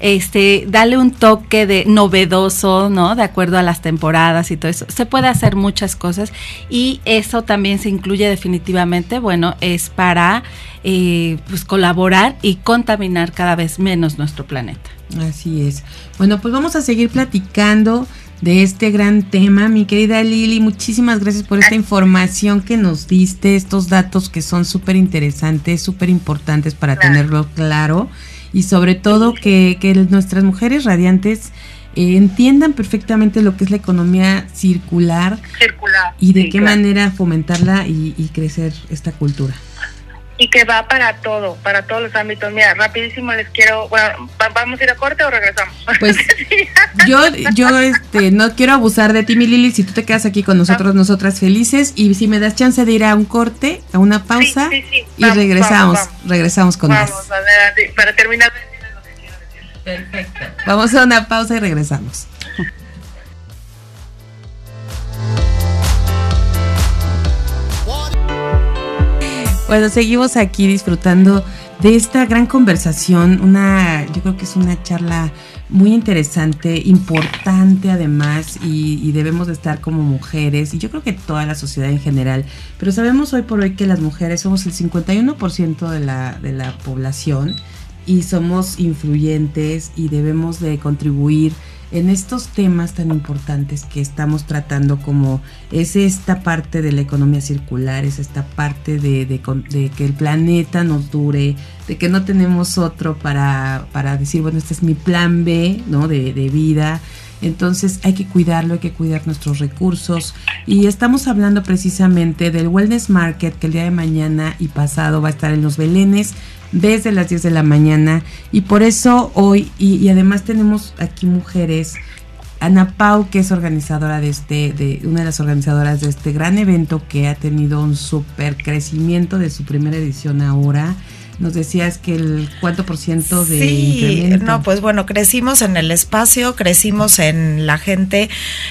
este, dale un toque de novedoso, ¿no? De acuerdo a las temporadas y todo eso. Se puede hacer muchas cosas y eso también se incluye definitivamente, bueno, es para eh, pues colaborar y contaminar cada vez menos nuestro planeta. Así es. Bueno, pues vamos a seguir platicando de este gran tema. Mi querida Lili, muchísimas gracias por esta información que nos diste, estos datos que son súper interesantes, súper importantes para tenerlo claro y sobre todo que, nuestras mujeres radiantes eh, entiendan perfectamente lo que es la economía circular, y de qué manera fomentarla y crecer esta cultura y que va para todo, para todos los ámbitos. Mira, rapidísimo les quiero, bueno, ¿vamos a ir a corte o regresamos? Pues yo, yo este, no quiero abusar de ti, mi Lili, si tú te quedas aquí con nosotros, nosotras felices, y si me das chance de ir a un corte, a una pausa, y regresamos, regresamos con vamos, más. A ver, para terminar Perfecto. Vamos a una pausa y regresamos. Bueno, seguimos aquí disfrutando de esta gran conversación, una, yo creo que es una charla muy interesante, importante además, y, debemos de estar como mujeres, y yo creo que toda la sociedad en general, pero sabemos hoy por hoy que las mujeres somos el 51% de la, de la población y somos influyentes y debemos de contribuir en estos temas tan importantes que estamos tratando como es esta parte de la economía circular, es esta parte de, que el planeta nos dure, de que no tenemos otro para, para decir, bueno, este es mi plan B ¿no? de, de vida. Entonces hay que cuidarlo, hay que cuidar nuestros recursos. Y estamos hablando precisamente del Wellness Market que el día de mañana y pasado va a estar en los Belenes desde las 10 de la mañana y por eso hoy y, además tenemos aquí mujeres Ana Pau, que es organizadora de este, de una de las organizadoras de este gran evento que ha tenido un super crecimiento de su primera edición ahora. Nos decías que el cuánto por ciento de sí, no, pues bueno, crecimos en el espacio, crecimos en la gente,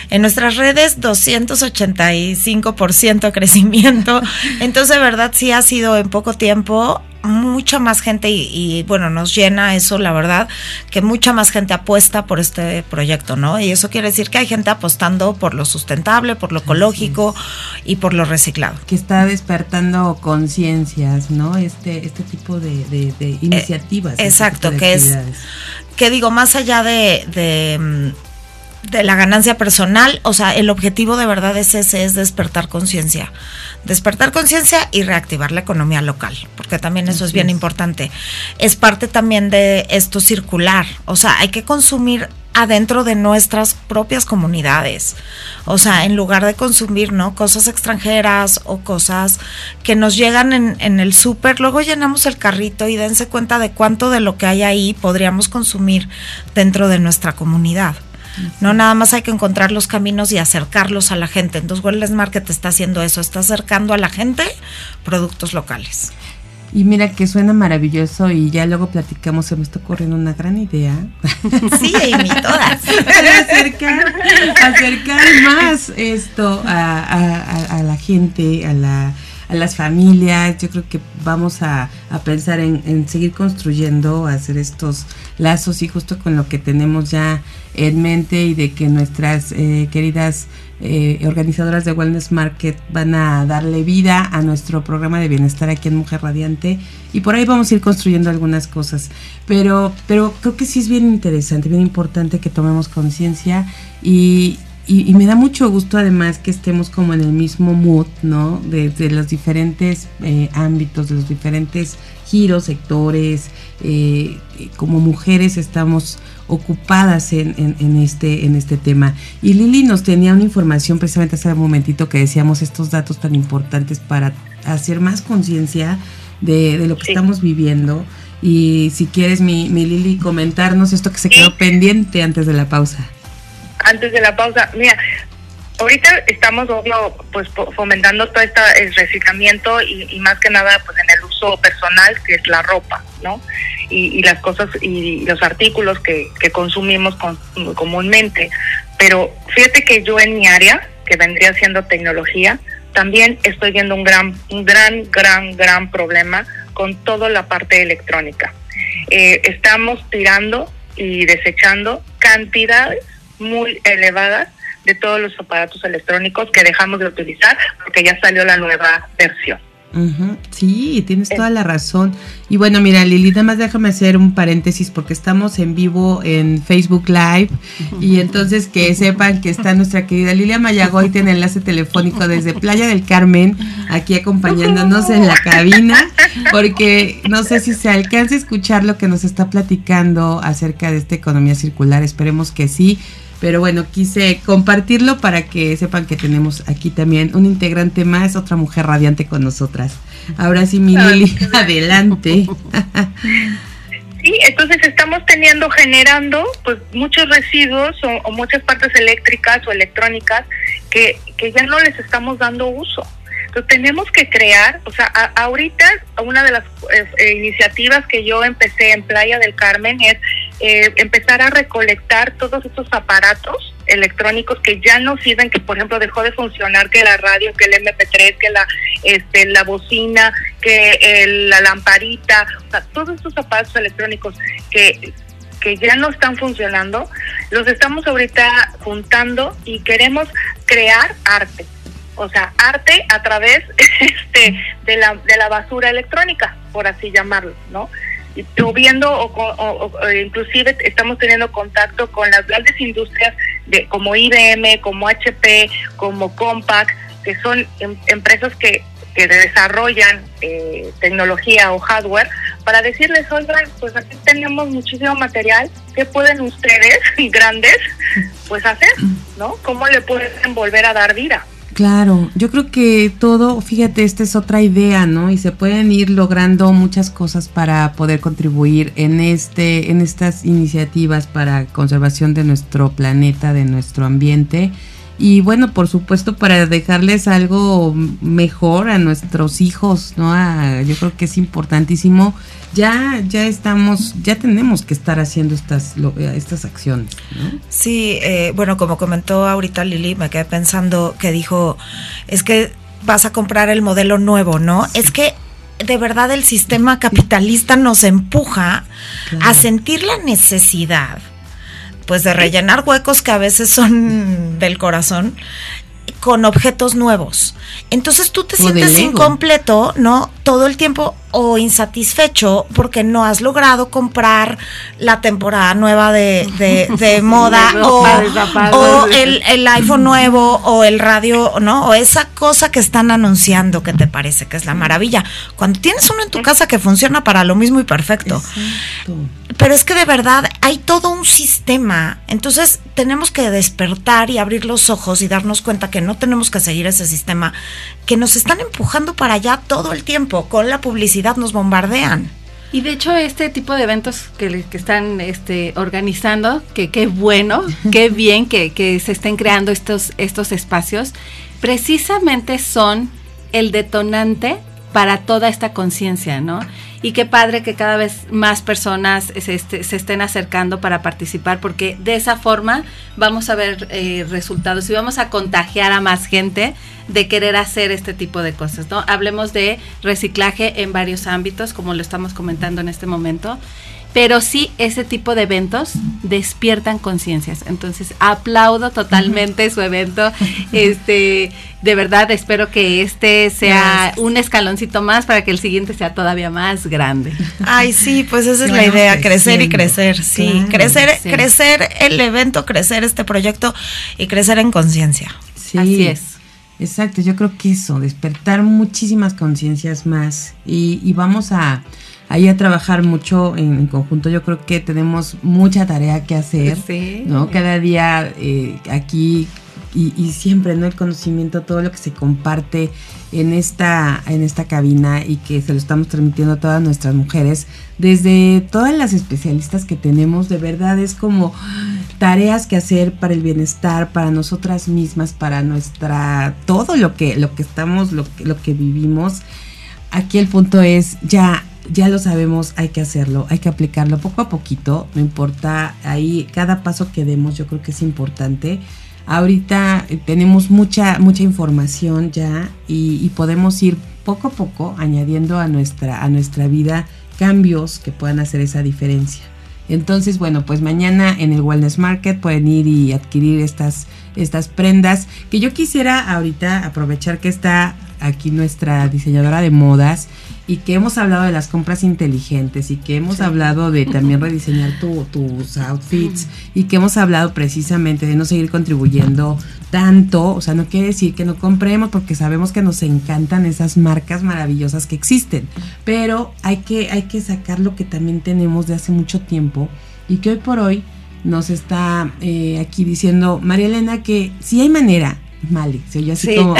en nuestras redes 285% crecimiento. Entonces, de verdad sí ha sido en poco tiempo mucha más gente y, bueno, nos llena eso, la verdad, que mucha más gente apuesta por este proyecto, ¿no? Y eso quiere decir que hay gente apostando por lo sustentable, por lo ecológico y por lo reciclado. Que está despertando conciencias, ¿no? Este, este tipo de, de, iniciativas. Este exacto, que es, que digo, más allá de, de mm, de la ganancia personal, o sea, el objetivo de verdad es ese, es despertar conciencia despertar conciencia y reactivar la economía local, porque también eso es bien importante. Es parte también de esto circular, o sea, hay que consumir adentro de nuestras propias comunidades. O sea, en lugar de consumir, ¿no? Cosas extranjeras o cosas que nos llegan en, en el súper, luego llenamos el carrito y dense cuenta de cuánto de lo que hay ahí podríamos consumir dentro de nuestra comunidad. No nada más hay que encontrar los caminos y acercarlos a la gente. Entonces Wellness Market está haciendo eso, está acercando a la gente productos locales. Y mira que suena maravilloso y ya luego platicamos, se me está ocurriendo una gran idea. Sí, Amy, todas. acercar, acercar más esto a, la gente, a la a las familias. Yo creo que vamos a, pensar en, seguir construyendo, hacer estos lazos y justo con lo que tenemos ya en mente y de que nuestras eh, queridas eh, organizadoras de Wellness Market van a darle vida a nuestro programa de bienestar aquí en Mujer Radiante y por ahí vamos a ir construyendo algunas cosas. Pero, pero creo que sí es bien interesante, bien importante que tomemos conciencia y, y, me da mucho gusto además que estemos como en el mismo mood, ¿no? De, los diferentes eh, ámbitos, de los diferentes giros, sectores, eh, como mujeres estamos ocupadas en, en, este, en este tema. Y Lili nos tenía una información precisamente hace un momentito que decíamos estos datos tan importantes para hacer más conciencia de, de, lo que estamos viviendo. Y si quieres, mi, mi Lili, comentarnos esto que se quedó pendiente antes de la pausa antes de la pausa, mira, ahorita estamos obvio pues fomentando todo este reciclamiento y, más que nada pues en el uso personal que es la ropa no y, las cosas y los artículos que, consumimos comúnmente. Pero fíjate que yo en mi área que vendría siendo tecnología también estoy viendo un gran un gran gran gran problema con toda la parte electrónica. Eh, estamos tirando y desechando cantidades muy elevadas de todos los aparatos electrónicos que dejamos de utilizar porque ya salió la nueva versión. Sí, tienes toda la razón. Y bueno, mira, Lili, nada más déjame hacer un paréntesis porque estamos en vivo en Facebook Live y entonces que sepan que está nuestra querida Lilia Mayagoy, tiene enlace telefónico desde Playa del Carmen, aquí acompañándonos en la cabina, porque no sé si se alcanza a escuchar lo que nos está platicando acerca de esta economía circular, esperemos que sí. Pero bueno, quise compartirlo para que sepan que tenemos aquí también un integrante más, otra mujer radiante con nosotras. Ahora sí, mi Lili, adelante. Sí, entonces estamos teniendo, generando pues muchos residuos o, muchas partes eléctricas o electrónicas que, que ya no les estamos dando uso. Entonces tenemos que crear, o sea, ahorita una de las eh, iniciativas que yo empecé en Playa del Carmen es eh, empezar a recolectar todos estos aparatos electrónicos que ya no sirven, que por ejemplo dejó de funcionar, que la radio, que el MP3, que la este, la bocina, que la lamparita, o sea, todos estos aparatos electrónicos que que ya no están funcionando, los estamos ahorita juntando y queremos crear arte. O sea, arte a través este, de, la, de la basura electrónica, por así llamarlo, ¿no? O viendo o, inclusive estamos teniendo contacto con las grandes industrias de como IBM, como HP, como Compaq, que son em, empresas que, que desarrollan eh, tecnología o hardware para decirles, oigan, pues aquí tenemos muchísimo material, ¿qué pueden ustedes, grandes, pues hacer? ¿No? ¿Cómo le pueden volver a dar vida? Claro, yo creo que todo, fíjate, esta es otra idea, ¿no? Y se pueden ir logrando muchas cosas para poder contribuir en este, en estas iniciativas para conservación de nuestro planeta, de nuestro ambiente. Y bueno, por supuesto, para dejarles algo mejor a nuestros hijos, ¿no? yo creo que es importantísimo ya, ya estamos, ya tenemos que estar haciendo estas, eh, estas acciones. ¿no? Sí, eh, bueno, como comentó ahorita Lili, me quedé pensando que dijo, es que vas a comprar el modelo nuevo, ¿no? Es que de verdad el sistema capitalista nos empuja a sentir la necesidad pues de rellenar huecos que a veces son del corazón con objetos nuevos. Entonces tú te sientes incompleto, ¿no? Todo el tiempo o insatisfecho porque no has logrado comprar la temporada nueva de, de, moda o, el, el, iPhone nuevo o el radio, ¿no? O esa cosa que están anunciando que te parece que es la maravilla. Cuando tienes uno en tu casa que funciona para lo mismo y perfecto. Pero es que de verdad hay todo un sistema. Entonces tenemos que despertar y abrir los ojos y darnos cuenta que no tenemos que seguir ese sistema, que nos están empujando para allá todo el tiempo. Con la publicidad nos bombardean. Y de hecho este tipo de eventos que, que están este, organizando, que qué bueno, qué bien que, que se estén creando estos, estos espacios, precisamente son el detonante para toda esta conciencia, ¿no? Y qué padre que cada vez más personas se, se estén acercando para participar, porque de esa forma vamos a ver eh, resultados y vamos a contagiar a más gente de querer hacer este tipo de cosas, ¿no? Hablemos de reciclaje en varios ámbitos, como lo estamos comentando en este momento, pero sí ese tipo de eventos despiertan conciencias. Entonces, aplaudo totalmente su evento. Este, de verdad espero que este sea un escaloncito más para que el siguiente sea todavía más grande. Ay, sí, pues esa es la idea, crecer y crecer, sí, crecer, crecer el evento, crecer este proyecto y crecer en conciencia. Sí. Así es. Exacto, yo creo que eso, despertar muchísimas conciencias más y, y vamos a ahí a trabajar mucho en, conjunto. Yo creo que tenemos mucha tarea que hacer, ¿no? Cada día eh, aquí y, siempre, ¿no? El conocimiento, todo lo que se comparte en esta, en esta cabina y que se lo estamos transmitiendo a todas nuestras mujeres, desde todas las especialistas que tenemos, de verdad es como tareas que hacer para el bienestar, para nosotras mismas, para nuestra, todo lo que, lo que estamos, lo, lo que vivimos. Aquí el punto es ya ya lo sabemos, hay que hacerlo, hay que aplicarlo poco a poquito, no importa, ahí cada paso que demos yo creo que es importante. Ahorita eh, tenemos mucha, mucha información ya y, podemos ir poco a poco añadiendo a nuestra, a nuestra vida cambios que puedan hacer esa diferencia. Entonces, bueno, pues mañana en el Wellness Market pueden ir y adquirir estas, estas prendas que yo quisiera ahorita aprovechar que está aquí nuestra diseñadora de modas y que hemos hablado de las compras inteligentes y que hemos hablado de también rediseñar tus outfits y que hemos hablado precisamente de no seguir contribuyendo tanto, o sea, no quiere decir que no compremos porque sabemos que nos encantan esas marcas maravillosas que existen, pero hay que hay que sacar lo que también tenemos de hace mucho tiempo y que hoy por hoy nos está eh, aquí diciendo María Elena que si hay manera Male, se oye así como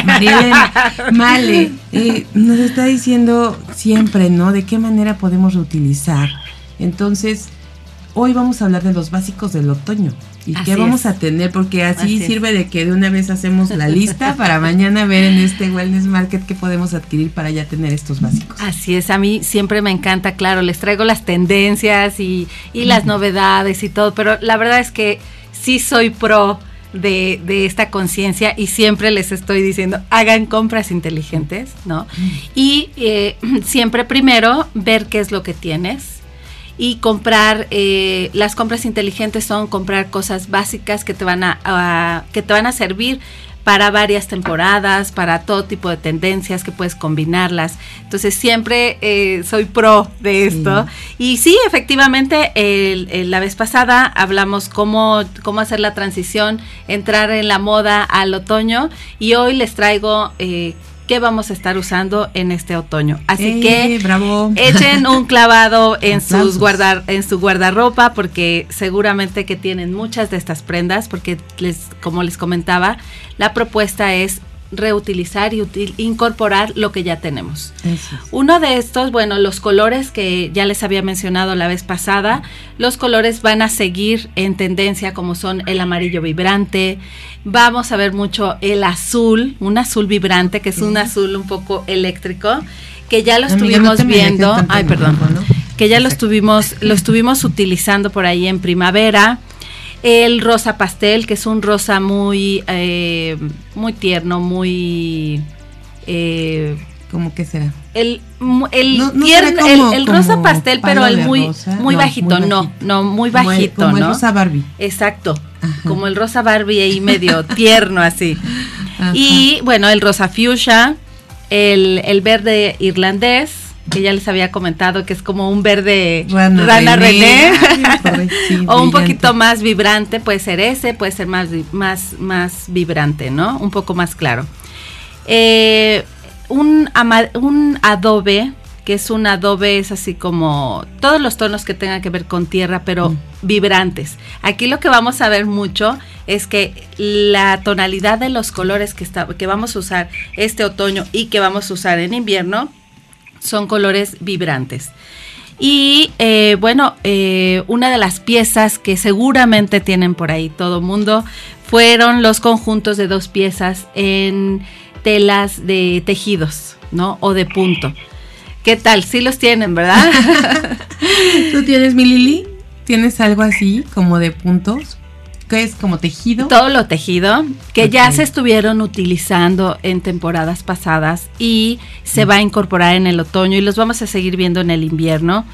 Male, eh, nos está diciendo siempre, ¿no? De qué manera podemos reutilizar. Entonces, hoy vamos a hablar de los básicos del otoño y qué vamos a tener, porque así, sirve de que de una vez hacemos la lista para mañana ver en este Wellness Market qué podemos adquirir para ya tener estos básicos. Así es, a mí siempre me encanta, claro, les traigo las tendencias y, y las novedades y todo, pero la verdad es que sí soy pro de, de esta conciencia y siempre les estoy diciendo, hagan compras inteligentes, ¿no? Y eh, siempre primero ver qué es lo que tienes y comprar, eh, las compras inteligentes son comprar cosas básicas que te van a que te van a servir para varias temporadas, para todo tipo de tendencias que puedes combinarlas. Entonces siempre eh, soy pro de esto. Y sí, efectivamente, la vez pasada hablamos cómo, cómo hacer la transición, entrar en la moda al otoño y hoy les traigo... Eh, qué vamos a estar usando en este otoño. Así que bravo. echen un clavado en sus guardar en su guardarropa porque seguramente que tienen muchas de estas prendas porque les como les comentaba, la propuesta es reutilizar y incorporar lo que ya tenemos. Uno de estos, bueno, los colores que ya les había mencionado la vez pasada, los colores van a seguir en tendencia como son el amarillo vibrante, vamos a ver mucho el azul, un azul vibrante, que es un azul un poco eléctrico, que ya lo estuvimos viendo, ay, perdón, que ya lo estuvimos, lo estuvimos utilizando por ahí en primavera el rosa pastel, que es un rosa muy, eh, muy tierno, muy... Eh, ¿Cómo que será? El, el, el, rosa pastel, pero el muy, muy, bajito, no, no, muy bajito, como el rosa Barbie. Exacto, como el rosa Barbie ahí medio tierno así. Y bueno, el rosa fuchsia, el, el verde irlandés, que ya les había comentado que es como un verde rana, rené, o un poquito más vibrante, puede ser ese, puede ser más, más, más vibrante, ¿no? Un poco más claro. Eh, un, un adobe, que es un adobe, es así como todos los tonos que tengan que ver con tierra, pero mm. vibrantes. Aquí lo que vamos a ver mucho es que la tonalidad de los colores que, está, que vamos a usar este otoño y que vamos a usar en invierno, son colores vibrantes. Y eh, bueno, eh, una de las piezas que seguramente tienen por ahí todo mundo fueron los conjuntos de dos piezas en telas de tejidos, ¿no? O de punto. ¿Qué tal? Sí los tienen, ¿verdad? ¿Tú tienes, mi Lili? ¿Tienes algo así como de puntos? Que es como tejido. Todo lo tejido, que ya se estuvieron utilizando en temporadas pasadas y se va a incorporar en el otoño y los vamos a seguir viendo en el invierno.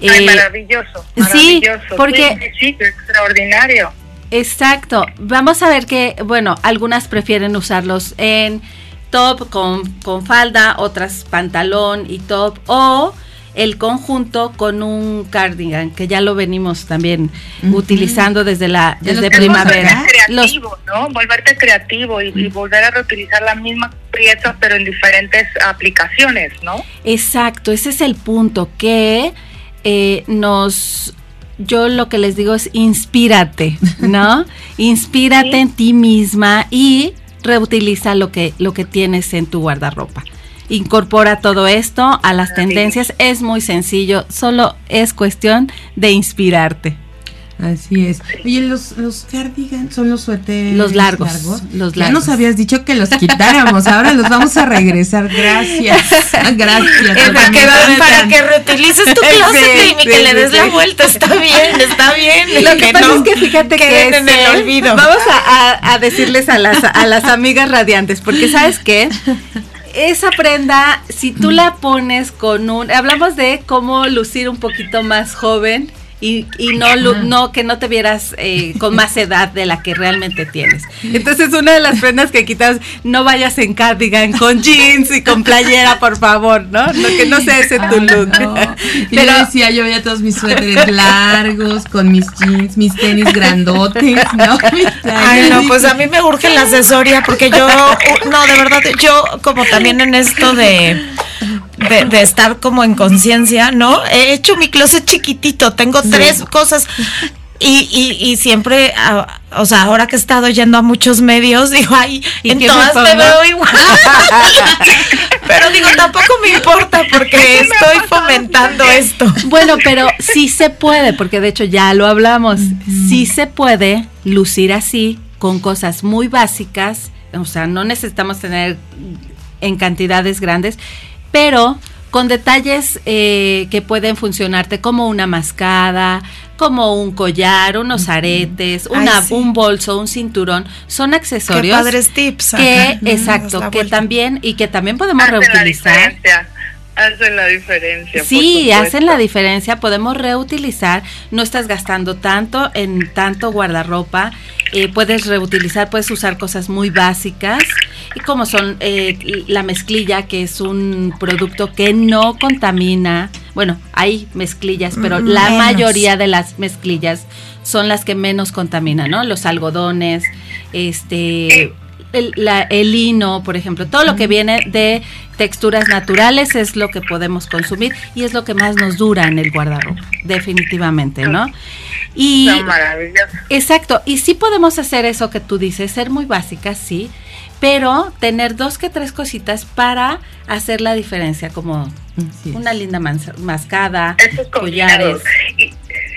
Ay, eh, maravilloso, maravilloso. Sí, porque... Sí, extraordinario. Exacto. Vamos a ver que, bueno, algunas prefieren usarlos en top con, con falda, otras pantalón y top o el conjunto con un cardigan que ya lo venimos también utilizando desde la desde primavera. creativo, ¿no? volverte creativo y, volver a reutilizar la misma pieza pero en diferentes aplicaciones no exacto ese es el punto que eh, nos yo lo que les digo es inspírate no inspírate en ti misma y reutiliza lo que lo que tienes en tu guardarropa incorpora todo esto a las tendencias. Es muy sencillo, solo es cuestión de inspirarte. Así es. Oye, los, los cardigans son los suéteres los largos, Los largos. Ya nos habías dicho que los quitáramos, ahora los vamos a regresar. Gracias. Gracias. para, que, para que reutilices tu closet y que le des la vuelta. Está bien, está bien. Lo que, pasa es que fíjate que en el olvido. Vamos a, a, decirles a las, a las amigas radiantes, porque ¿sabes qué? Esa prenda, si tú la pones con un... Hablamos de cómo lucir un poquito más joven y, y no, no que no te vieras eh, con más edad de la que realmente tienes. Entonces, una de las prendas que quitas, no vayas en cardigan con jeans y con playera, por favor, ¿no? no que no sea ese tu look. Pero decía, yo veía todos mis suéteres largos, con mis jeans, mis tenis grandotes, ¿no? Ay, no, pues a mí me urge la asesoría porque yo, no, de verdad, yo como también en esto de de, estar como en conciencia, ¿no? He hecho mi closet chiquitito, tengo tres cosas. Y, y, y siempre, o sea, ahora que he estado yendo a muchos medios, digo, ay, en todas me, veo igual. pero digo, tampoco me importa porque estoy fomentando esto. Bueno, pero sí se puede, porque de hecho ya lo hablamos, sí se puede lucir así, con cosas muy básicas, o sea, no necesitamos tener en cantidades grandes pero con detalles eh, que pueden funcionarte como una mascada, como un collar, unos aretes, una, un bolso, un cinturón, son accesorios. Qué padres tips. Que, exacto, que también, y que también podemos reutilizar. Hacen la diferencia. Sí, hacen la diferencia. Podemos reutilizar. No estás gastando tanto en tanto guardarropa. Eh, puedes reutilizar, puedes usar cosas muy básicas. Y como son eh, la mezclilla, que es un producto que no contamina. Bueno, hay mezclillas, pero mm, la mayoría de las mezclillas son las que menos contaminan, ¿no? Los algodones, este el, la, el lino, por ejemplo, todo lo que viene de texturas naturales es lo que podemos consumir y es lo que más nos dura en el guardarropa, definitivamente, ¿no? Y exacto, y sí podemos hacer eso que tú dices, ser muy básicas, sí, pero tener dos que tres cositas para hacer la diferencia, como una linda mascada, collares. Y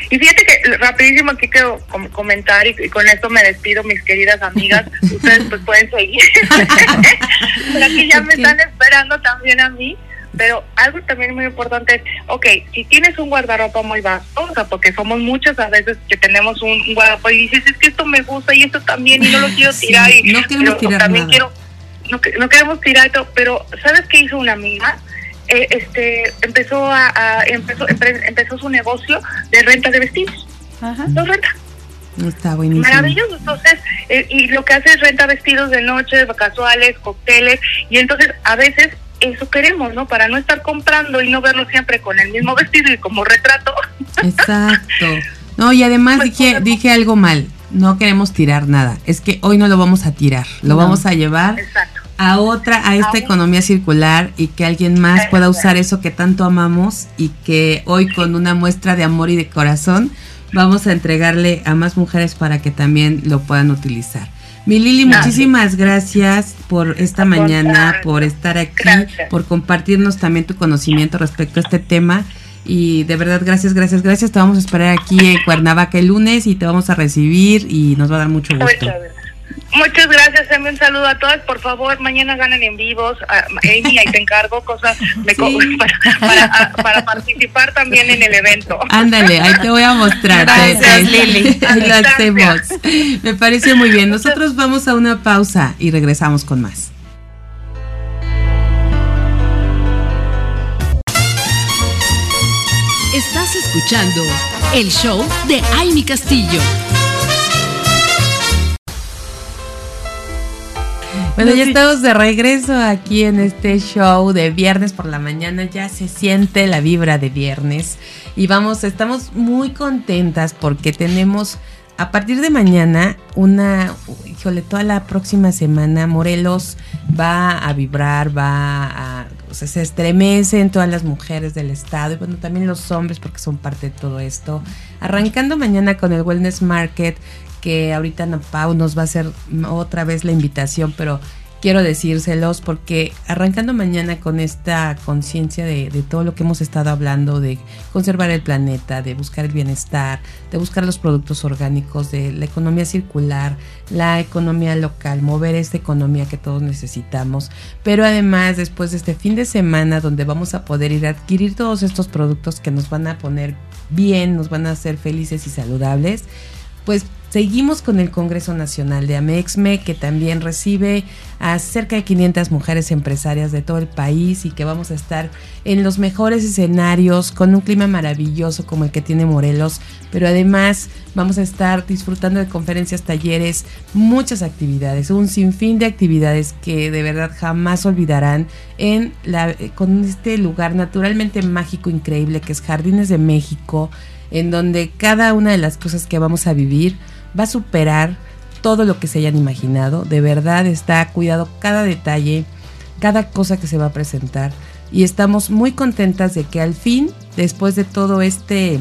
fíjate que rapidísimo aquí quiero comentar y, con esto me despido mis queridas amigas, ustedes pues pueden seguir. Pero aquí ya me están esperando también a mí. Pero algo también muy importante es, ok, si tienes un guardarropa muy vasto, o sea, porque somos muchas a veces que tenemos un guardarropa y dices, es que esto me gusta y esto también y no lo quiero tirar y no queremos tirar también quiero, no, no queremos tirar pero ¿sabes qué hizo una amiga? Eh, este empezó a, empezó, empezó su negocio de renta de vestidos. Ajá. renta. Está buenísimo. Maravilloso. Entonces, eh, y lo que hace es renta vestidos de noche, casuales, cócteles, y entonces a veces eso queremos, ¿no? Para no estar comprando y no verlo siempre con el mismo vestido y como retrato. Exacto. No, y además pues, dije, dije algo mal. No queremos tirar nada. Es que hoy no lo vamos a tirar. Lo vamos a llevar Exacto a otra, a esta economía circular y que alguien más pueda usar eso que tanto amamos y que hoy con una muestra de amor y de corazón vamos a entregarle a más mujeres para que también lo puedan utilizar. Mi Lili, muchísimas gracias por esta mañana, por estar aquí, por compartirnos también tu conocimiento respecto a este tema. Y de verdad, gracias, gracias, gracias. Te vamos a esperar aquí en Cuernavaca el lunes y te vamos a recibir y nos va a dar mucho gusto. Muchas gracias, Amy. Un saludo a todas. Por favor, mañana ganen en vivos. Amy, ahí te encargo cosas para, para, participar también en el evento. Ándale, ahí te voy a mostrar. Gracias, Lili. Ahí lo hacemos. Me parece muy bien. Nosotros vamos a una pausa y regresamos con más. Estás escuchando el show de Amy Castillo. Bueno, ya estamos de regreso aquí en este show de viernes por la mañana. Ya se siente la vibra de viernes. Y vamos, estamos muy contentas porque tenemos a partir de mañana una, híjole, toda la próxima semana Morelos va a vibrar, va a, o sea, se estremecen todas las mujeres del estado y bueno, también los hombres porque son parte de todo esto. Arrancando mañana con el Wellness Market que ahorita Pau nos va a hacer otra vez la invitación, pero quiero decírselos porque arrancando mañana con esta conciencia de, todo lo que hemos estado hablando, de conservar el planeta, de buscar el bienestar, de buscar los productos orgánicos, de la economía circular, la economía local, mover esta economía que todos necesitamos, pero además después de este fin de semana donde vamos a poder ir a adquirir todos estos productos que nos van a poner bien, nos van a hacer felices y saludables, pues Seguimos con el Congreso Nacional de Amexme, que también recibe a cerca de 500 mujeres empresarias de todo el país y que vamos a estar en los mejores escenarios con un clima maravilloso como el que tiene Morelos, pero además vamos a estar disfrutando de conferencias, talleres, muchas actividades, un sinfín de actividades que de verdad jamás olvidarán en la, con este lugar naturalmente mágico, increíble que es Jardines de México, en donde cada una de las cosas que vamos a vivir va a superar todo lo que se hayan imaginado. De verdad está cuidado cada detalle, cada cosa que se va a presentar. Y estamos muy contentas de que al fin, después de todo este,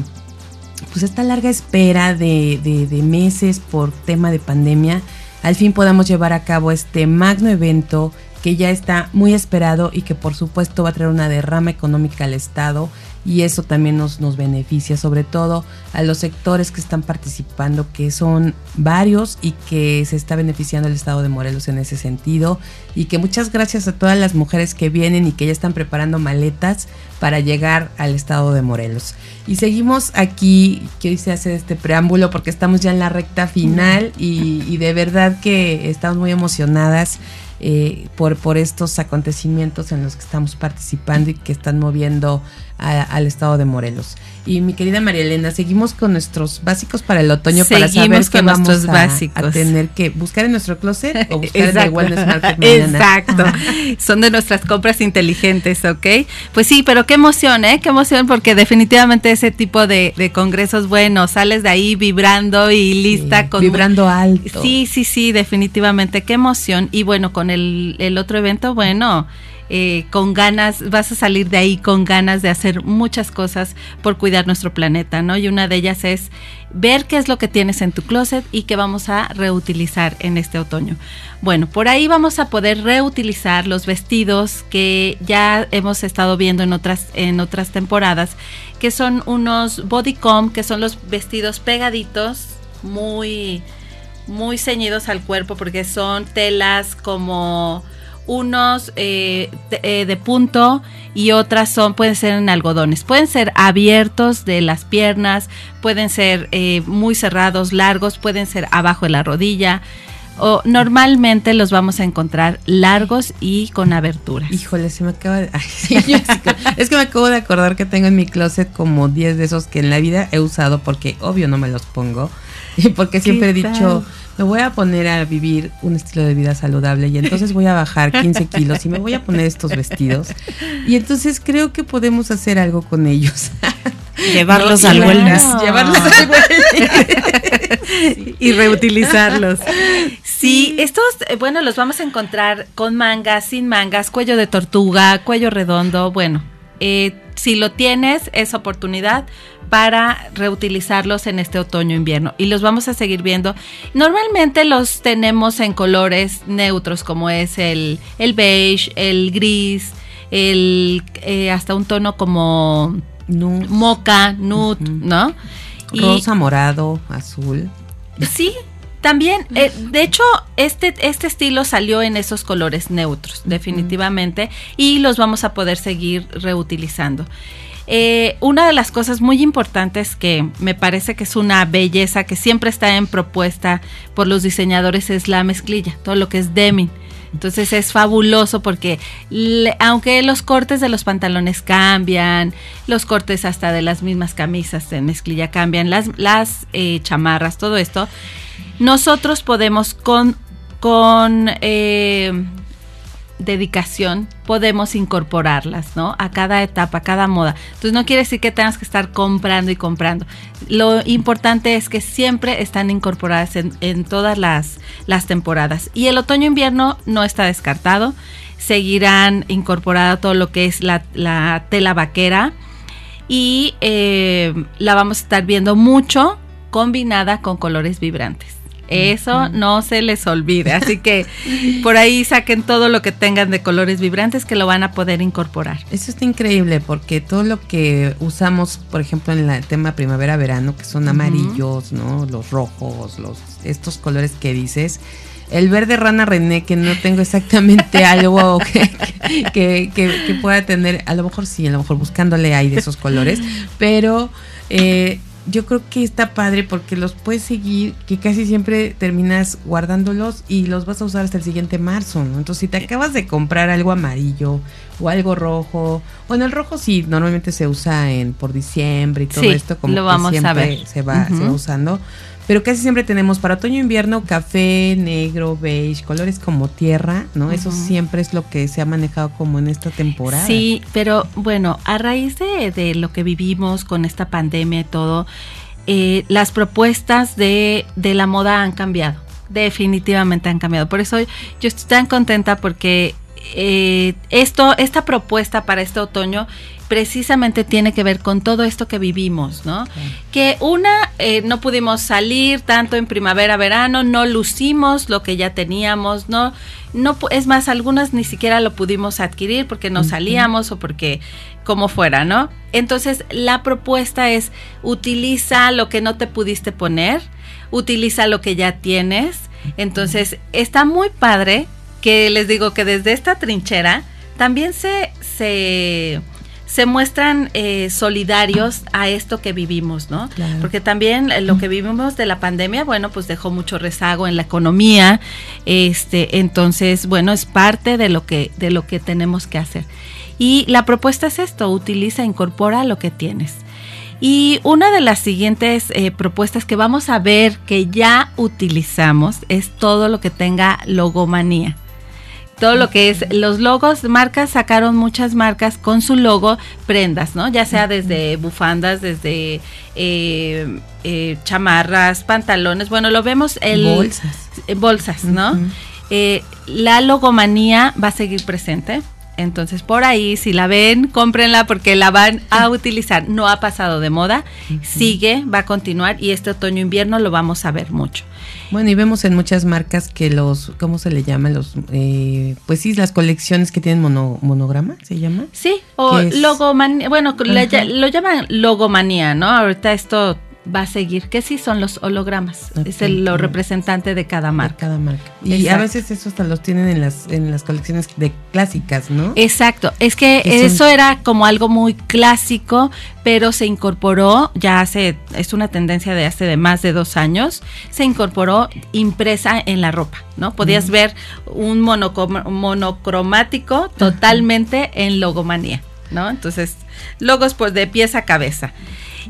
pues esta larga espera de, de meses por tema de pandemia, al fin podamos llevar a cabo este magno evento que ya está muy esperado y que por supuesto va a traer una derrama económica al Estado y eso también nos, nos beneficia, sobre todo a los sectores que están participando, que son varios y que se está beneficiando el Estado de Morelos en ese sentido. Y que muchas gracias a todas las mujeres que vienen y que ya están preparando maletas para llegar al Estado de Morelos. Y seguimos aquí, que hoy se hace este preámbulo porque estamos ya en la recta final y, de verdad que estamos muy emocionadas eh, por, por estos acontecimientos en los que estamos participando y que están moviendo al estado de Morelos. Y mi querida María Elena, seguimos con nuestros básicos para el otoño para saber qué vamos a, tener que buscar en nuestro closet o buscar en el Wellness Market mañana. Exacto. Son de nuestras compras inteligentes, ¿ok? Pues sí, pero qué emoción, ¿eh? Qué emoción porque definitivamente ese tipo de, congresos, bueno, sales de ahí vibrando y lista con... Vibrando alto. Sí, sí, sí, definitivamente, qué emoción. Y bueno, con el, el otro evento, bueno eh, con ganas, vas a salir de ahí con ganas de hacer muchas cosas por cuidar nuestro planeta, ¿no? Y una de ellas es ver qué es lo que tienes en tu closet y que vamos a reutilizar en este otoño. Bueno, por ahí vamos a poder reutilizar los vestidos que ya hemos estado viendo en otras, en otras temporadas, que son unos bodycom, que son los vestidos pegaditos, muy, muy ceñidos al cuerpo, porque son telas como unos eh, eh, de, punto y otras son pueden ser en algodones pueden ser abiertos de las piernas pueden ser eh, muy cerrados largos pueden ser abajo de la rodilla o normalmente los vamos a encontrar largos y con aberturas. Híjole, se me acaba de... es que me acabo de acordar que tengo en mi closet como 10 de esos que en la vida he usado porque obvio no me los pongo. Porque siempre he dicho, me voy a poner a vivir un estilo de vida saludable y entonces voy a bajar 15 kilos y me voy a poner estos vestidos. Y entonces creo que podemos hacer algo con ellos. Llevarlos al wellness. Llevarlos al y reutilizarlos. Sí, estos, eh, bueno, los vamos a encontrar con mangas, sin mangas, cuello de tortuga, cuello redondo. Bueno, eh, si lo tienes, es oportunidad para reutilizarlos en este otoño-invierno y los vamos a seguir viendo. Normalmente los tenemos en colores neutros como es el, el beige, el gris, el eh, hasta un tono como moca, nude, ¿no? Rosa, morado, azul. Sí, también, eh, de hecho, este, este estilo salió en esos colores neutros, definitivamente, y los vamos a poder seguir reutilizando. Eh, una de las cosas muy importantes que me parece que es una belleza que siempre está en propuesta por los diseñadores es la mezclilla, todo lo que es denim. Entonces es fabuloso porque aunque los cortes de los pantalones cambian, los cortes hasta de las mismas camisas de mezclilla cambian, las, las eh, chamarras, todo esto, nosotros podemos con, con eh, dedicación podemos incorporarlas, ¿no? A cada etapa, a cada moda. Entonces no quiere decir que tengas que estar comprando y comprando. Lo importante es que siempre están incorporadas en, todas las, las temporadas. Y el otoño-invierno no está descartado. Seguirán incorporada todo lo que es la, tela vaquera. Y eh, la vamos a estar viendo mucho combinada con colores vibrantes. Eso no se les olvide. Así que por ahí saquen todo lo que tengan de colores vibrantes que lo van a poder incorporar. Eso está increíble porque todo lo que usamos, por ejemplo, en el tema primavera-verano, que son amarillos, ¿no? Los rojos, los estos colores que dices. El verde rana René, que no tengo exactamente algo que, que, pueda tener, a lo mejor sí, a lo mejor buscándole ahí de esos colores, pero eh, yo creo que está padre porque los puedes seguir, que casi siempre terminas guardándolos y los vas a usar hasta el siguiente marzo, ¿no? Entonces, si te acabas de comprar algo amarillo o algo rojo, bueno, el rojo sí, normalmente se usa en por diciembre y todo esto, como lo vamos a ver. Se, va, se va usando. Pero casi siempre tenemos para otoño e invierno café, negro, beige, colores como tierra, ¿no? Eso siempre es lo que se ha manejado como en esta temporada. Sí, pero bueno, a raíz de, de lo que vivimos con esta pandemia y todo, eh, las propuestas de, de la moda han cambiado. Definitivamente han cambiado. Por eso yo estoy tan contenta porque eh, esto, esta propuesta para este otoño precisamente tiene que ver con todo esto que vivimos, ¿no? Que una, eh, no pudimos salir tanto en primavera, verano, no lucimos lo que ya teníamos, ¿no? no es más, algunas ni siquiera lo pudimos adquirir porque no salíamos o porque como fuera, ¿no? Entonces, la propuesta es utiliza lo que no te pudiste poner, utiliza lo que ya tienes. Entonces, está muy padre que les digo que desde esta trinchera también se, se se muestran eh, solidarios a esto que vivimos, ¿no? Porque también eh, lo que vivimos de la pandemia, bueno, pues dejó mucho rezago en la economía, este, entonces, bueno, es parte de lo que de lo que tenemos que hacer. Y la propuesta es esto, utiliza, incorpora lo que tienes. Y una de las siguientes eh, propuestas que vamos a ver que ya utilizamos es todo lo que tenga logomanía todo lo que es los logos, marcas sacaron muchas marcas con su logo prendas, ¿no? Ya sea desde bufandas, desde eh, eh, chamarras, pantalones, bueno, lo vemos el bolsas, bolsas, ¿no? Eh, la logomanía va a seguir presente. Entonces, por ahí, si la ven, cómprenla porque la van a utilizar. No ha pasado de moda, sigue, va a continuar y este otoño-invierno lo vamos a ver mucho. Bueno, y vemos en muchas marcas que los, ¿cómo se le llama? Los, eh, pues sí, las colecciones que tienen mono, monograma, ¿se llama? Sí, o logomanía, bueno, lo llaman logomanía, ¿no? Ahorita esto va a seguir, que sí son los hologramas, es el, lo representante de cada marca. cada marca. Y a veces eso hasta los tienen en las, en las colecciones de clásicas, ¿no? Exacto, es que, eso era como algo muy clásico, pero se incorporó, ya hace, es una tendencia de hace de más de dos años, se incorporó impresa en la ropa, ¿no? Podías ver un monocromático totalmente en logomanía, ¿no? Entonces, logos pues de pieza a cabeza.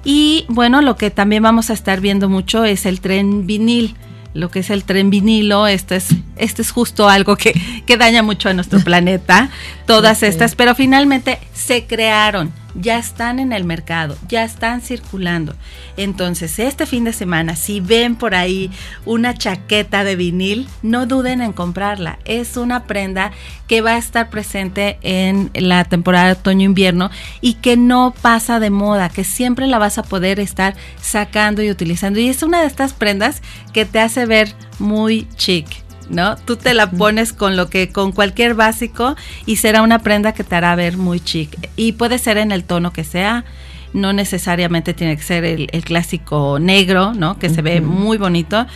Y bueno, lo que también vamos a estar viendo mucho es el tren vinil lo que es el tren vinilo, esto es, esto es justo algo que, que daña mucho a nuestro planeta, todas estas, pero finalmente se crearon, ya están en el mercado, ya están circulando. Entonces, este fin de semana, si ven por ahí una chaqueta de vinil, no duden en comprarla. Es una prenda que va a estar presente en la temporada de otoño-invierno y que no pasa de moda, que siempre la vas a poder estar sacando y utilizando. Y es una de estas prendas que te hace ver muy chic. ¿No? Tú te la pones con lo que, con cualquier básico y será una prenda que te hará ver muy chic. Y puede ser en el tono que sea, no necesariamente tiene que ser el, clásico negro, ¿no? Que se ve muy bonito,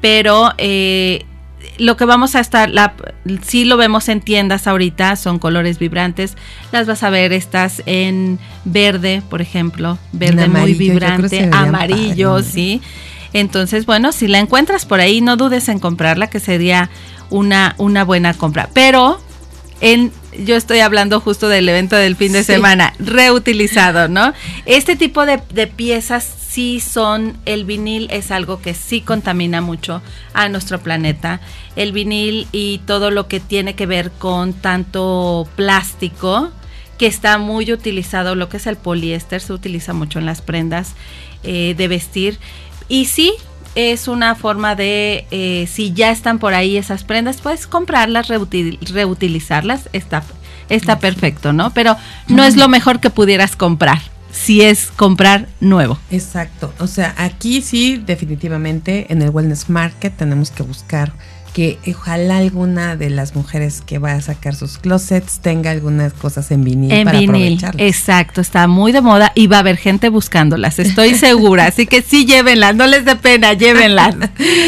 pero eh, lo que vamos a estar, la, sí lo vemos en tiendas ahorita, son colores vibrantes. Las vas a ver estas en verde, por ejemplo, verde muy vibrante, amarillo, sí. Entonces, bueno, si la encuentras por ahí, no dudes en comprarla, que sería una, una buena compra. Pero en, yo estoy hablando justo del evento del fin de semana, reutilizado, ¿no? Este tipo de, de, piezas sí son, el vinil es algo que sí contamina mucho a nuestro planeta. El vinil y todo lo que tiene que ver con tanto plástico, que está muy utilizado, lo que es el poliéster, se utiliza mucho en las prendas eh, de vestir y sí, es una forma de, eh, si ya están por ahí esas prendas, puedes comprarlas, reutilizarlas, está, está perfecto, ¿no? Pero no es lo mejor que pudieras comprar, si es comprar nuevo. Exacto, o sea, aquí sí, definitivamente en el Wellness Market tenemos que buscar que ojalá alguna de las mujeres que va a sacar sus closets tenga algunas cosas en vinil en para vinil, aprovecharlas. exacto, está muy de moda y va a haber gente buscándolas, estoy segura, así que sí llévenlas, no les dé pena, llévenlas.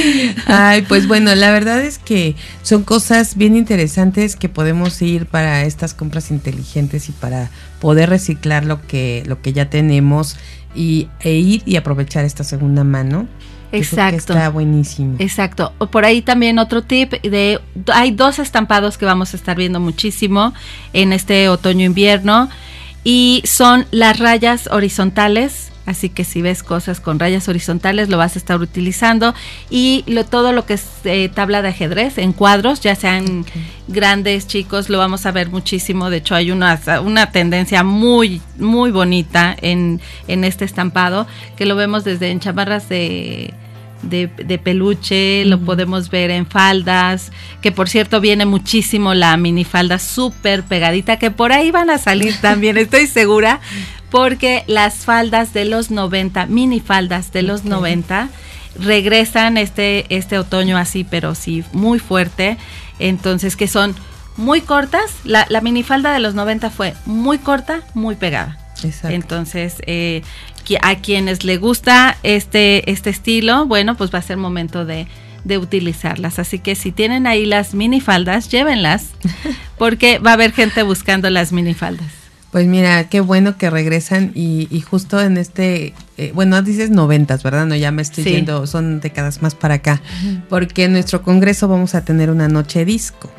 Ay, pues bueno, la verdad es que son cosas bien interesantes que podemos ir para estas compras inteligentes y para poder reciclar lo que lo que ya tenemos y e ir y aprovechar esta segunda mano. Que Exacto. está buenísimo. Exacto. O Por ahí también otro tip de hay dos estampados que vamos a estar viendo muchísimo en este otoño-invierno y son las rayas horizontales. Así que si ves cosas con rayas horizontales lo vas a estar utilizando y lo, todo lo que es eh, tabla de ajedrez en cuadros, ya sean grandes, chicos, lo vamos a ver muchísimo. De hecho hay una, una tendencia muy, muy bonita en, en este estampado que lo vemos desde en chamarras de, de, de peluche, lo podemos ver en faldas, que por cierto viene muchísimo la minifalda súper pegadita, que por ahí van a salir también, estoy segura, porque las faldas de los 90, minifaldas de los 90, regresan este, este otoño así, pero sí, muy fuerte, entonces que son muy cortas, la, la minifalda de los 90 fue muy corta, muy pegada. Exacto. Entonces, eh, a quienes le gusta este, este estilo, bueno, pues va a ser momento de, de utilizarlas. Así que si tienen ahí las minifaldas, llévenlas, porque va a haber gente buscando las minifaldas. Pues mira, qué bueno que regresan y, y justo en este, eh, bueno, dices noventas, ¿verdad? No, ya me estoy Sí. yendo, son décadas más para acá, porque en nuestro congreso vamos a tener una noche disco.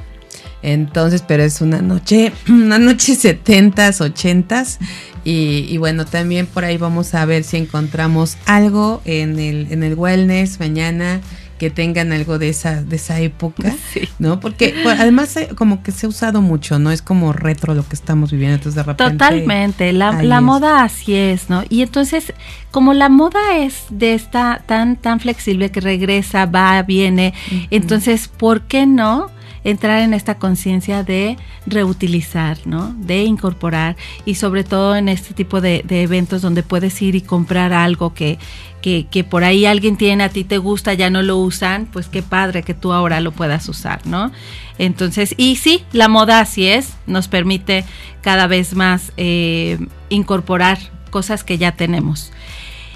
Entonces, pero es una noche, una noche setentas, ochentas y, y bueno, también por ahí vamos a ver si encontramos algo en el, en el wellness mañana que tengan algo de esa, de esa época, Sí. ¿no? Porque pues, además eh, como que se ha usado mucho, ¿no? Es como retro lo que estamos viviendo, entonces de repente... Totalmente, la, la moda así es, ¿no? Y entonces, como la moda es de esta tan tan flexible que regresa, va, viene, entonces, ¿por qué no entrar en esta conciencia de reutilizar, ¿no? De incorporar y sobre todo en este tipo de, eventos donde puedes ir y comprar algo que, que, que por ahí alguien tiene, a ti te gusta, ya no lo usan, pues qué padre que tú ahora lo puedas usar, ¿no? Entonces, y sí, la moda así es, nos permite cada vez más eh, incorporar cosas que ya tenemos.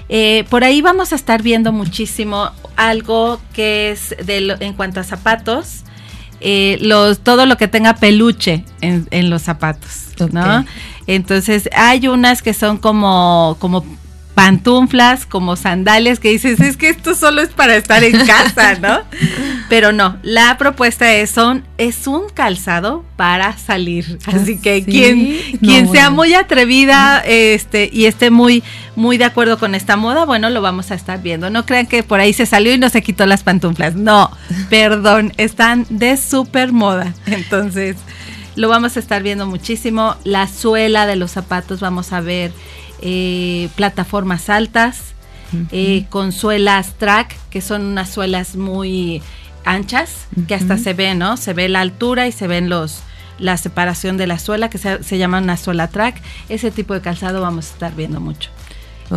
Eh, por ahí vamos a estar viendo muchísimo algo que es de lo- en cuanto a zapatos, eh, los, todo lo que tenga peluche en, en los zapatos, ¿no? Entonces hay unas que son como, como pantuflas, como sandalias que dices, es que esto solo es para estar en casa, ¿no? Pero no, la propuesta es, son, es un calzado para salir. Así que ¿Sí? quien, No, quien sea bueno. muy atrevida este, y esté muy, muy de acuerdo con esta moda, bueno, lo vamos a estar viendo. No crean que por ahí se salió y no se quitó las pantuflas. No, perdón, están de súper moda. Entonces, lo vamos a estar viendo muchísimo. La suela de los zapatos, vamos a ver eh, plataformas altas, eh, con suelas track, que son unas suelas muy anchas, que hasta se ve, ¿no? Se ve la altura y se ven los la separación de la suela, que se, se llama una suela track. Ese tipo de calzado vamos a estar viendo mucho.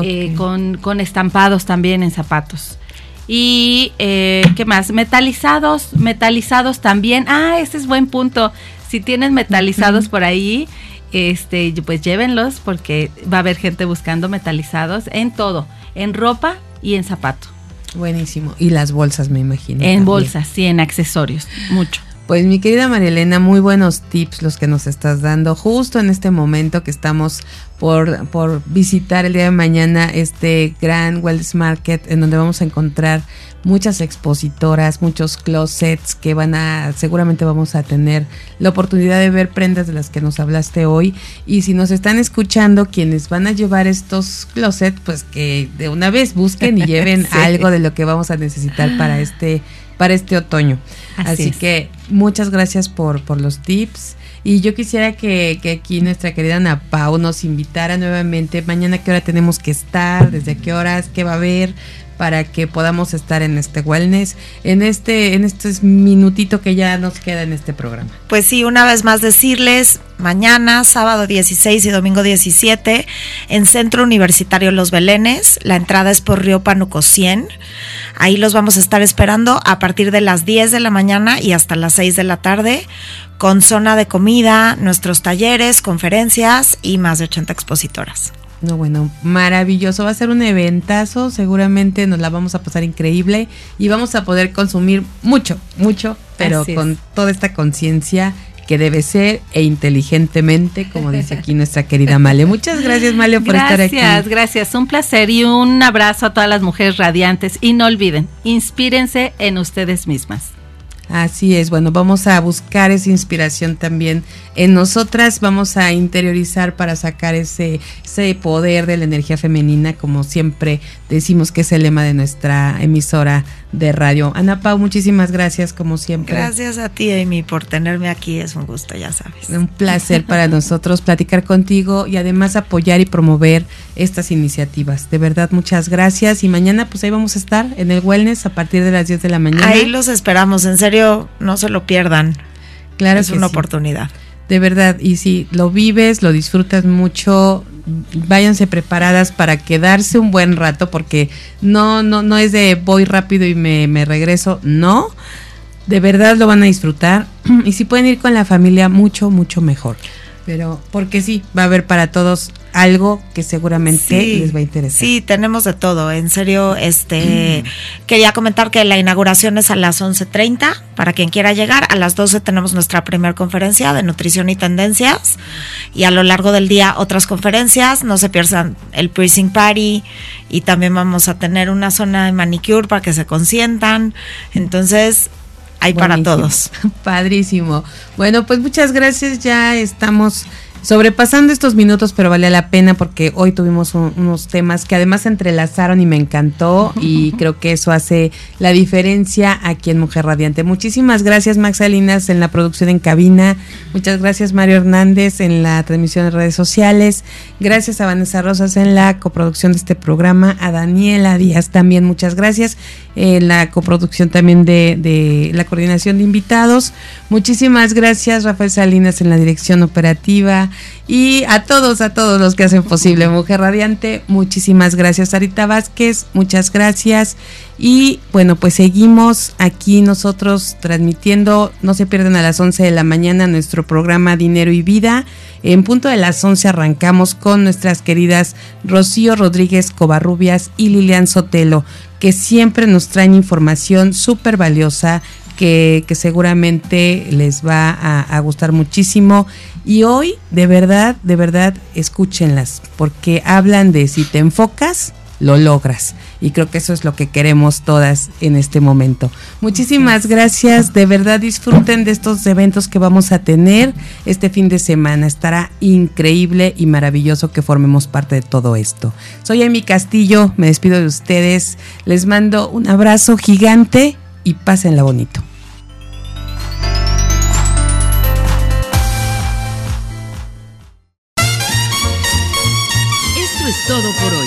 Eh, con, con estampados también en zapatos. Y, eh, ¿qué más? Metalizados, metalizados también. Ah, ese es buen punto. Si tienen metalizados por ahí, este, pues llévenlos porque va a haber gente buscando metalizados en todo, en ropa y en zapato. Buenísimo. Y las bolsas, me imagino. En también. bolsas, sí, en accesorios, mucho. Pues mi querida Marielena, muy buenos tips los que nos estás dando justo en este momento que estamos por, por visitar el día de mañana este gran Wells Market en donde vamos a encontrar muchas expositoras, muchos closets que van a, seguramente vamos a tener la oportunidad de ver prendas de las que nos hablaste hoy. Y si nos están escuchando quienes van a llevar estos closets, pues que de una vez busquen y lleven Sí. algo de lo que vamos a necesitar para este, para este otoño. Así Así, es. que muchas gracias por, por los tips. Y yo quisiera que, que aquí nuestra querida Ana Pau nos invitara nuevamente. Mañana, ¿qué hora tenemos que estar? ¿Desde qué horas? ¿Qué va a haber? Para que podamos estar en este wellness, en este, en este minutito que ya nos queda en este programa. Pues sí, una vez más decirles, mañana, sábado 16 y domingo 17, en Centro Universitario Los Belenes, la entrada es por Río Panuco 100. Ahí los vamos a estar esperando a partir de las 10 de la mañana y hasta las 6 de la tarde, con zona de comida, nuestros talleres, conferencias y más de 80 expositoras. No, bueno, maravilloso. Va a ser un eventazo. Seguramente nos la vamos a pasar increíble y vamos a poder consumir mucho, mucho, pero con toda esta conciencia que debe ser e inteligentemente, como dice aquí nuestra querida Male. Muchas gracias, Male, por estar aquí. Gracias, gracias. Un placer y un abrazo a todas las mujeres radiantes. Y no olviden, inspírense en ustedes mismas. Así es, bueno, vamos a buscar esa inspiración también en nosotras, vamos a interiorizar para sacar ese, ese poder de la energía femenina, como siempre decimos que es el lema de nuestra emisora de radio. Ana Pau, muchísimas gracias, como siempre. Gracias a ti, Amy, por tenerme aquí, es un gusto, ya sabes. Un placer para nosotros platicar contigo y además apoyar y promover estas iniciativas. De verdad, muchas gracias y mañana pues ahí vamos a estar en el Wellness a partir de las 10 de la mañana. Ahí los esperamos, en serio no se lo pierdan. Claro, es una oportunidad. De verdad, y si lo vives, lo disfrutas mucho, váyanse preparadas para quedarse un buen rato, porque no, no, no es de voy rápido y me, me regreso, no. De verdad lo van a disfrutar. Y si pueden ir con la familia, mucho, mucho mejor. Pero, porque sí, va a haber para todos algo que seguramente les va a interesar. Sí, tenemos de todo. En serio, este quería comentar que la inauguración es a las 11:30 para quien quiera llegar. A las 12 tenemos nuestra primera conferencia de nutrición y tendencias y a lo largo del día otras conferencias. No se pierdan el Precinct Party y también vamos a tener una zona de manicure para que se consientan. Entonces, hay para todos. Padrísimo. Bueno, pues muchas gracias. Ya estamos sobrepasando estos minutos, pero vale la pena porque hoy tuvimos unos temas que además se entrelazaron y me encantó y creo que eso hace la diferencia aquí en Mujer Radiante. Muchísimas gracias Max Salinas en la producción en cabina, muchas gracias Mario Hernández en la transmisión de redes sociales, gracias a Vanessa Rosas en la coproducción de este programa, a Daniela Díaz también muchas gracias en la coproducción también de, de la coordinación de invitados. Muchísimas gracias Rafael Salinas en la dirección operativa y a todos, a todos los que hacen posible Mujer Radiante, muchísimas gracias. Sarita Vázquez, muchas gracias. Y bueno, pues seguimos aquí nosotros transmitiendo, no se pierdan a las 11 de la mañana nuestro programa Dinero y Vida. En punto de las 11 arrancamos con nuestras queridas Rocío Rodríguez Covarrubias y Lilian Sotelo, que siempre nos traen información súper valiosa que, seguramente les va a, gustar muchísimo. Y hoy, de verdad, de verdad, escúchenlas, porque hablan de si te enfocas, lo logras. Y creo que eso es lo que queremos todas en este momento. Muchísimas gracias. De verdad disfruten de estos eventos que vamos a tener este fin de semana. Estará increíble y maravilloso que formemos parte de todo esto. Soy Amy Castillo. Me despido de ustedes. Les mando un abrazo gigante y pásenla bonito. Esto es todo por hoy.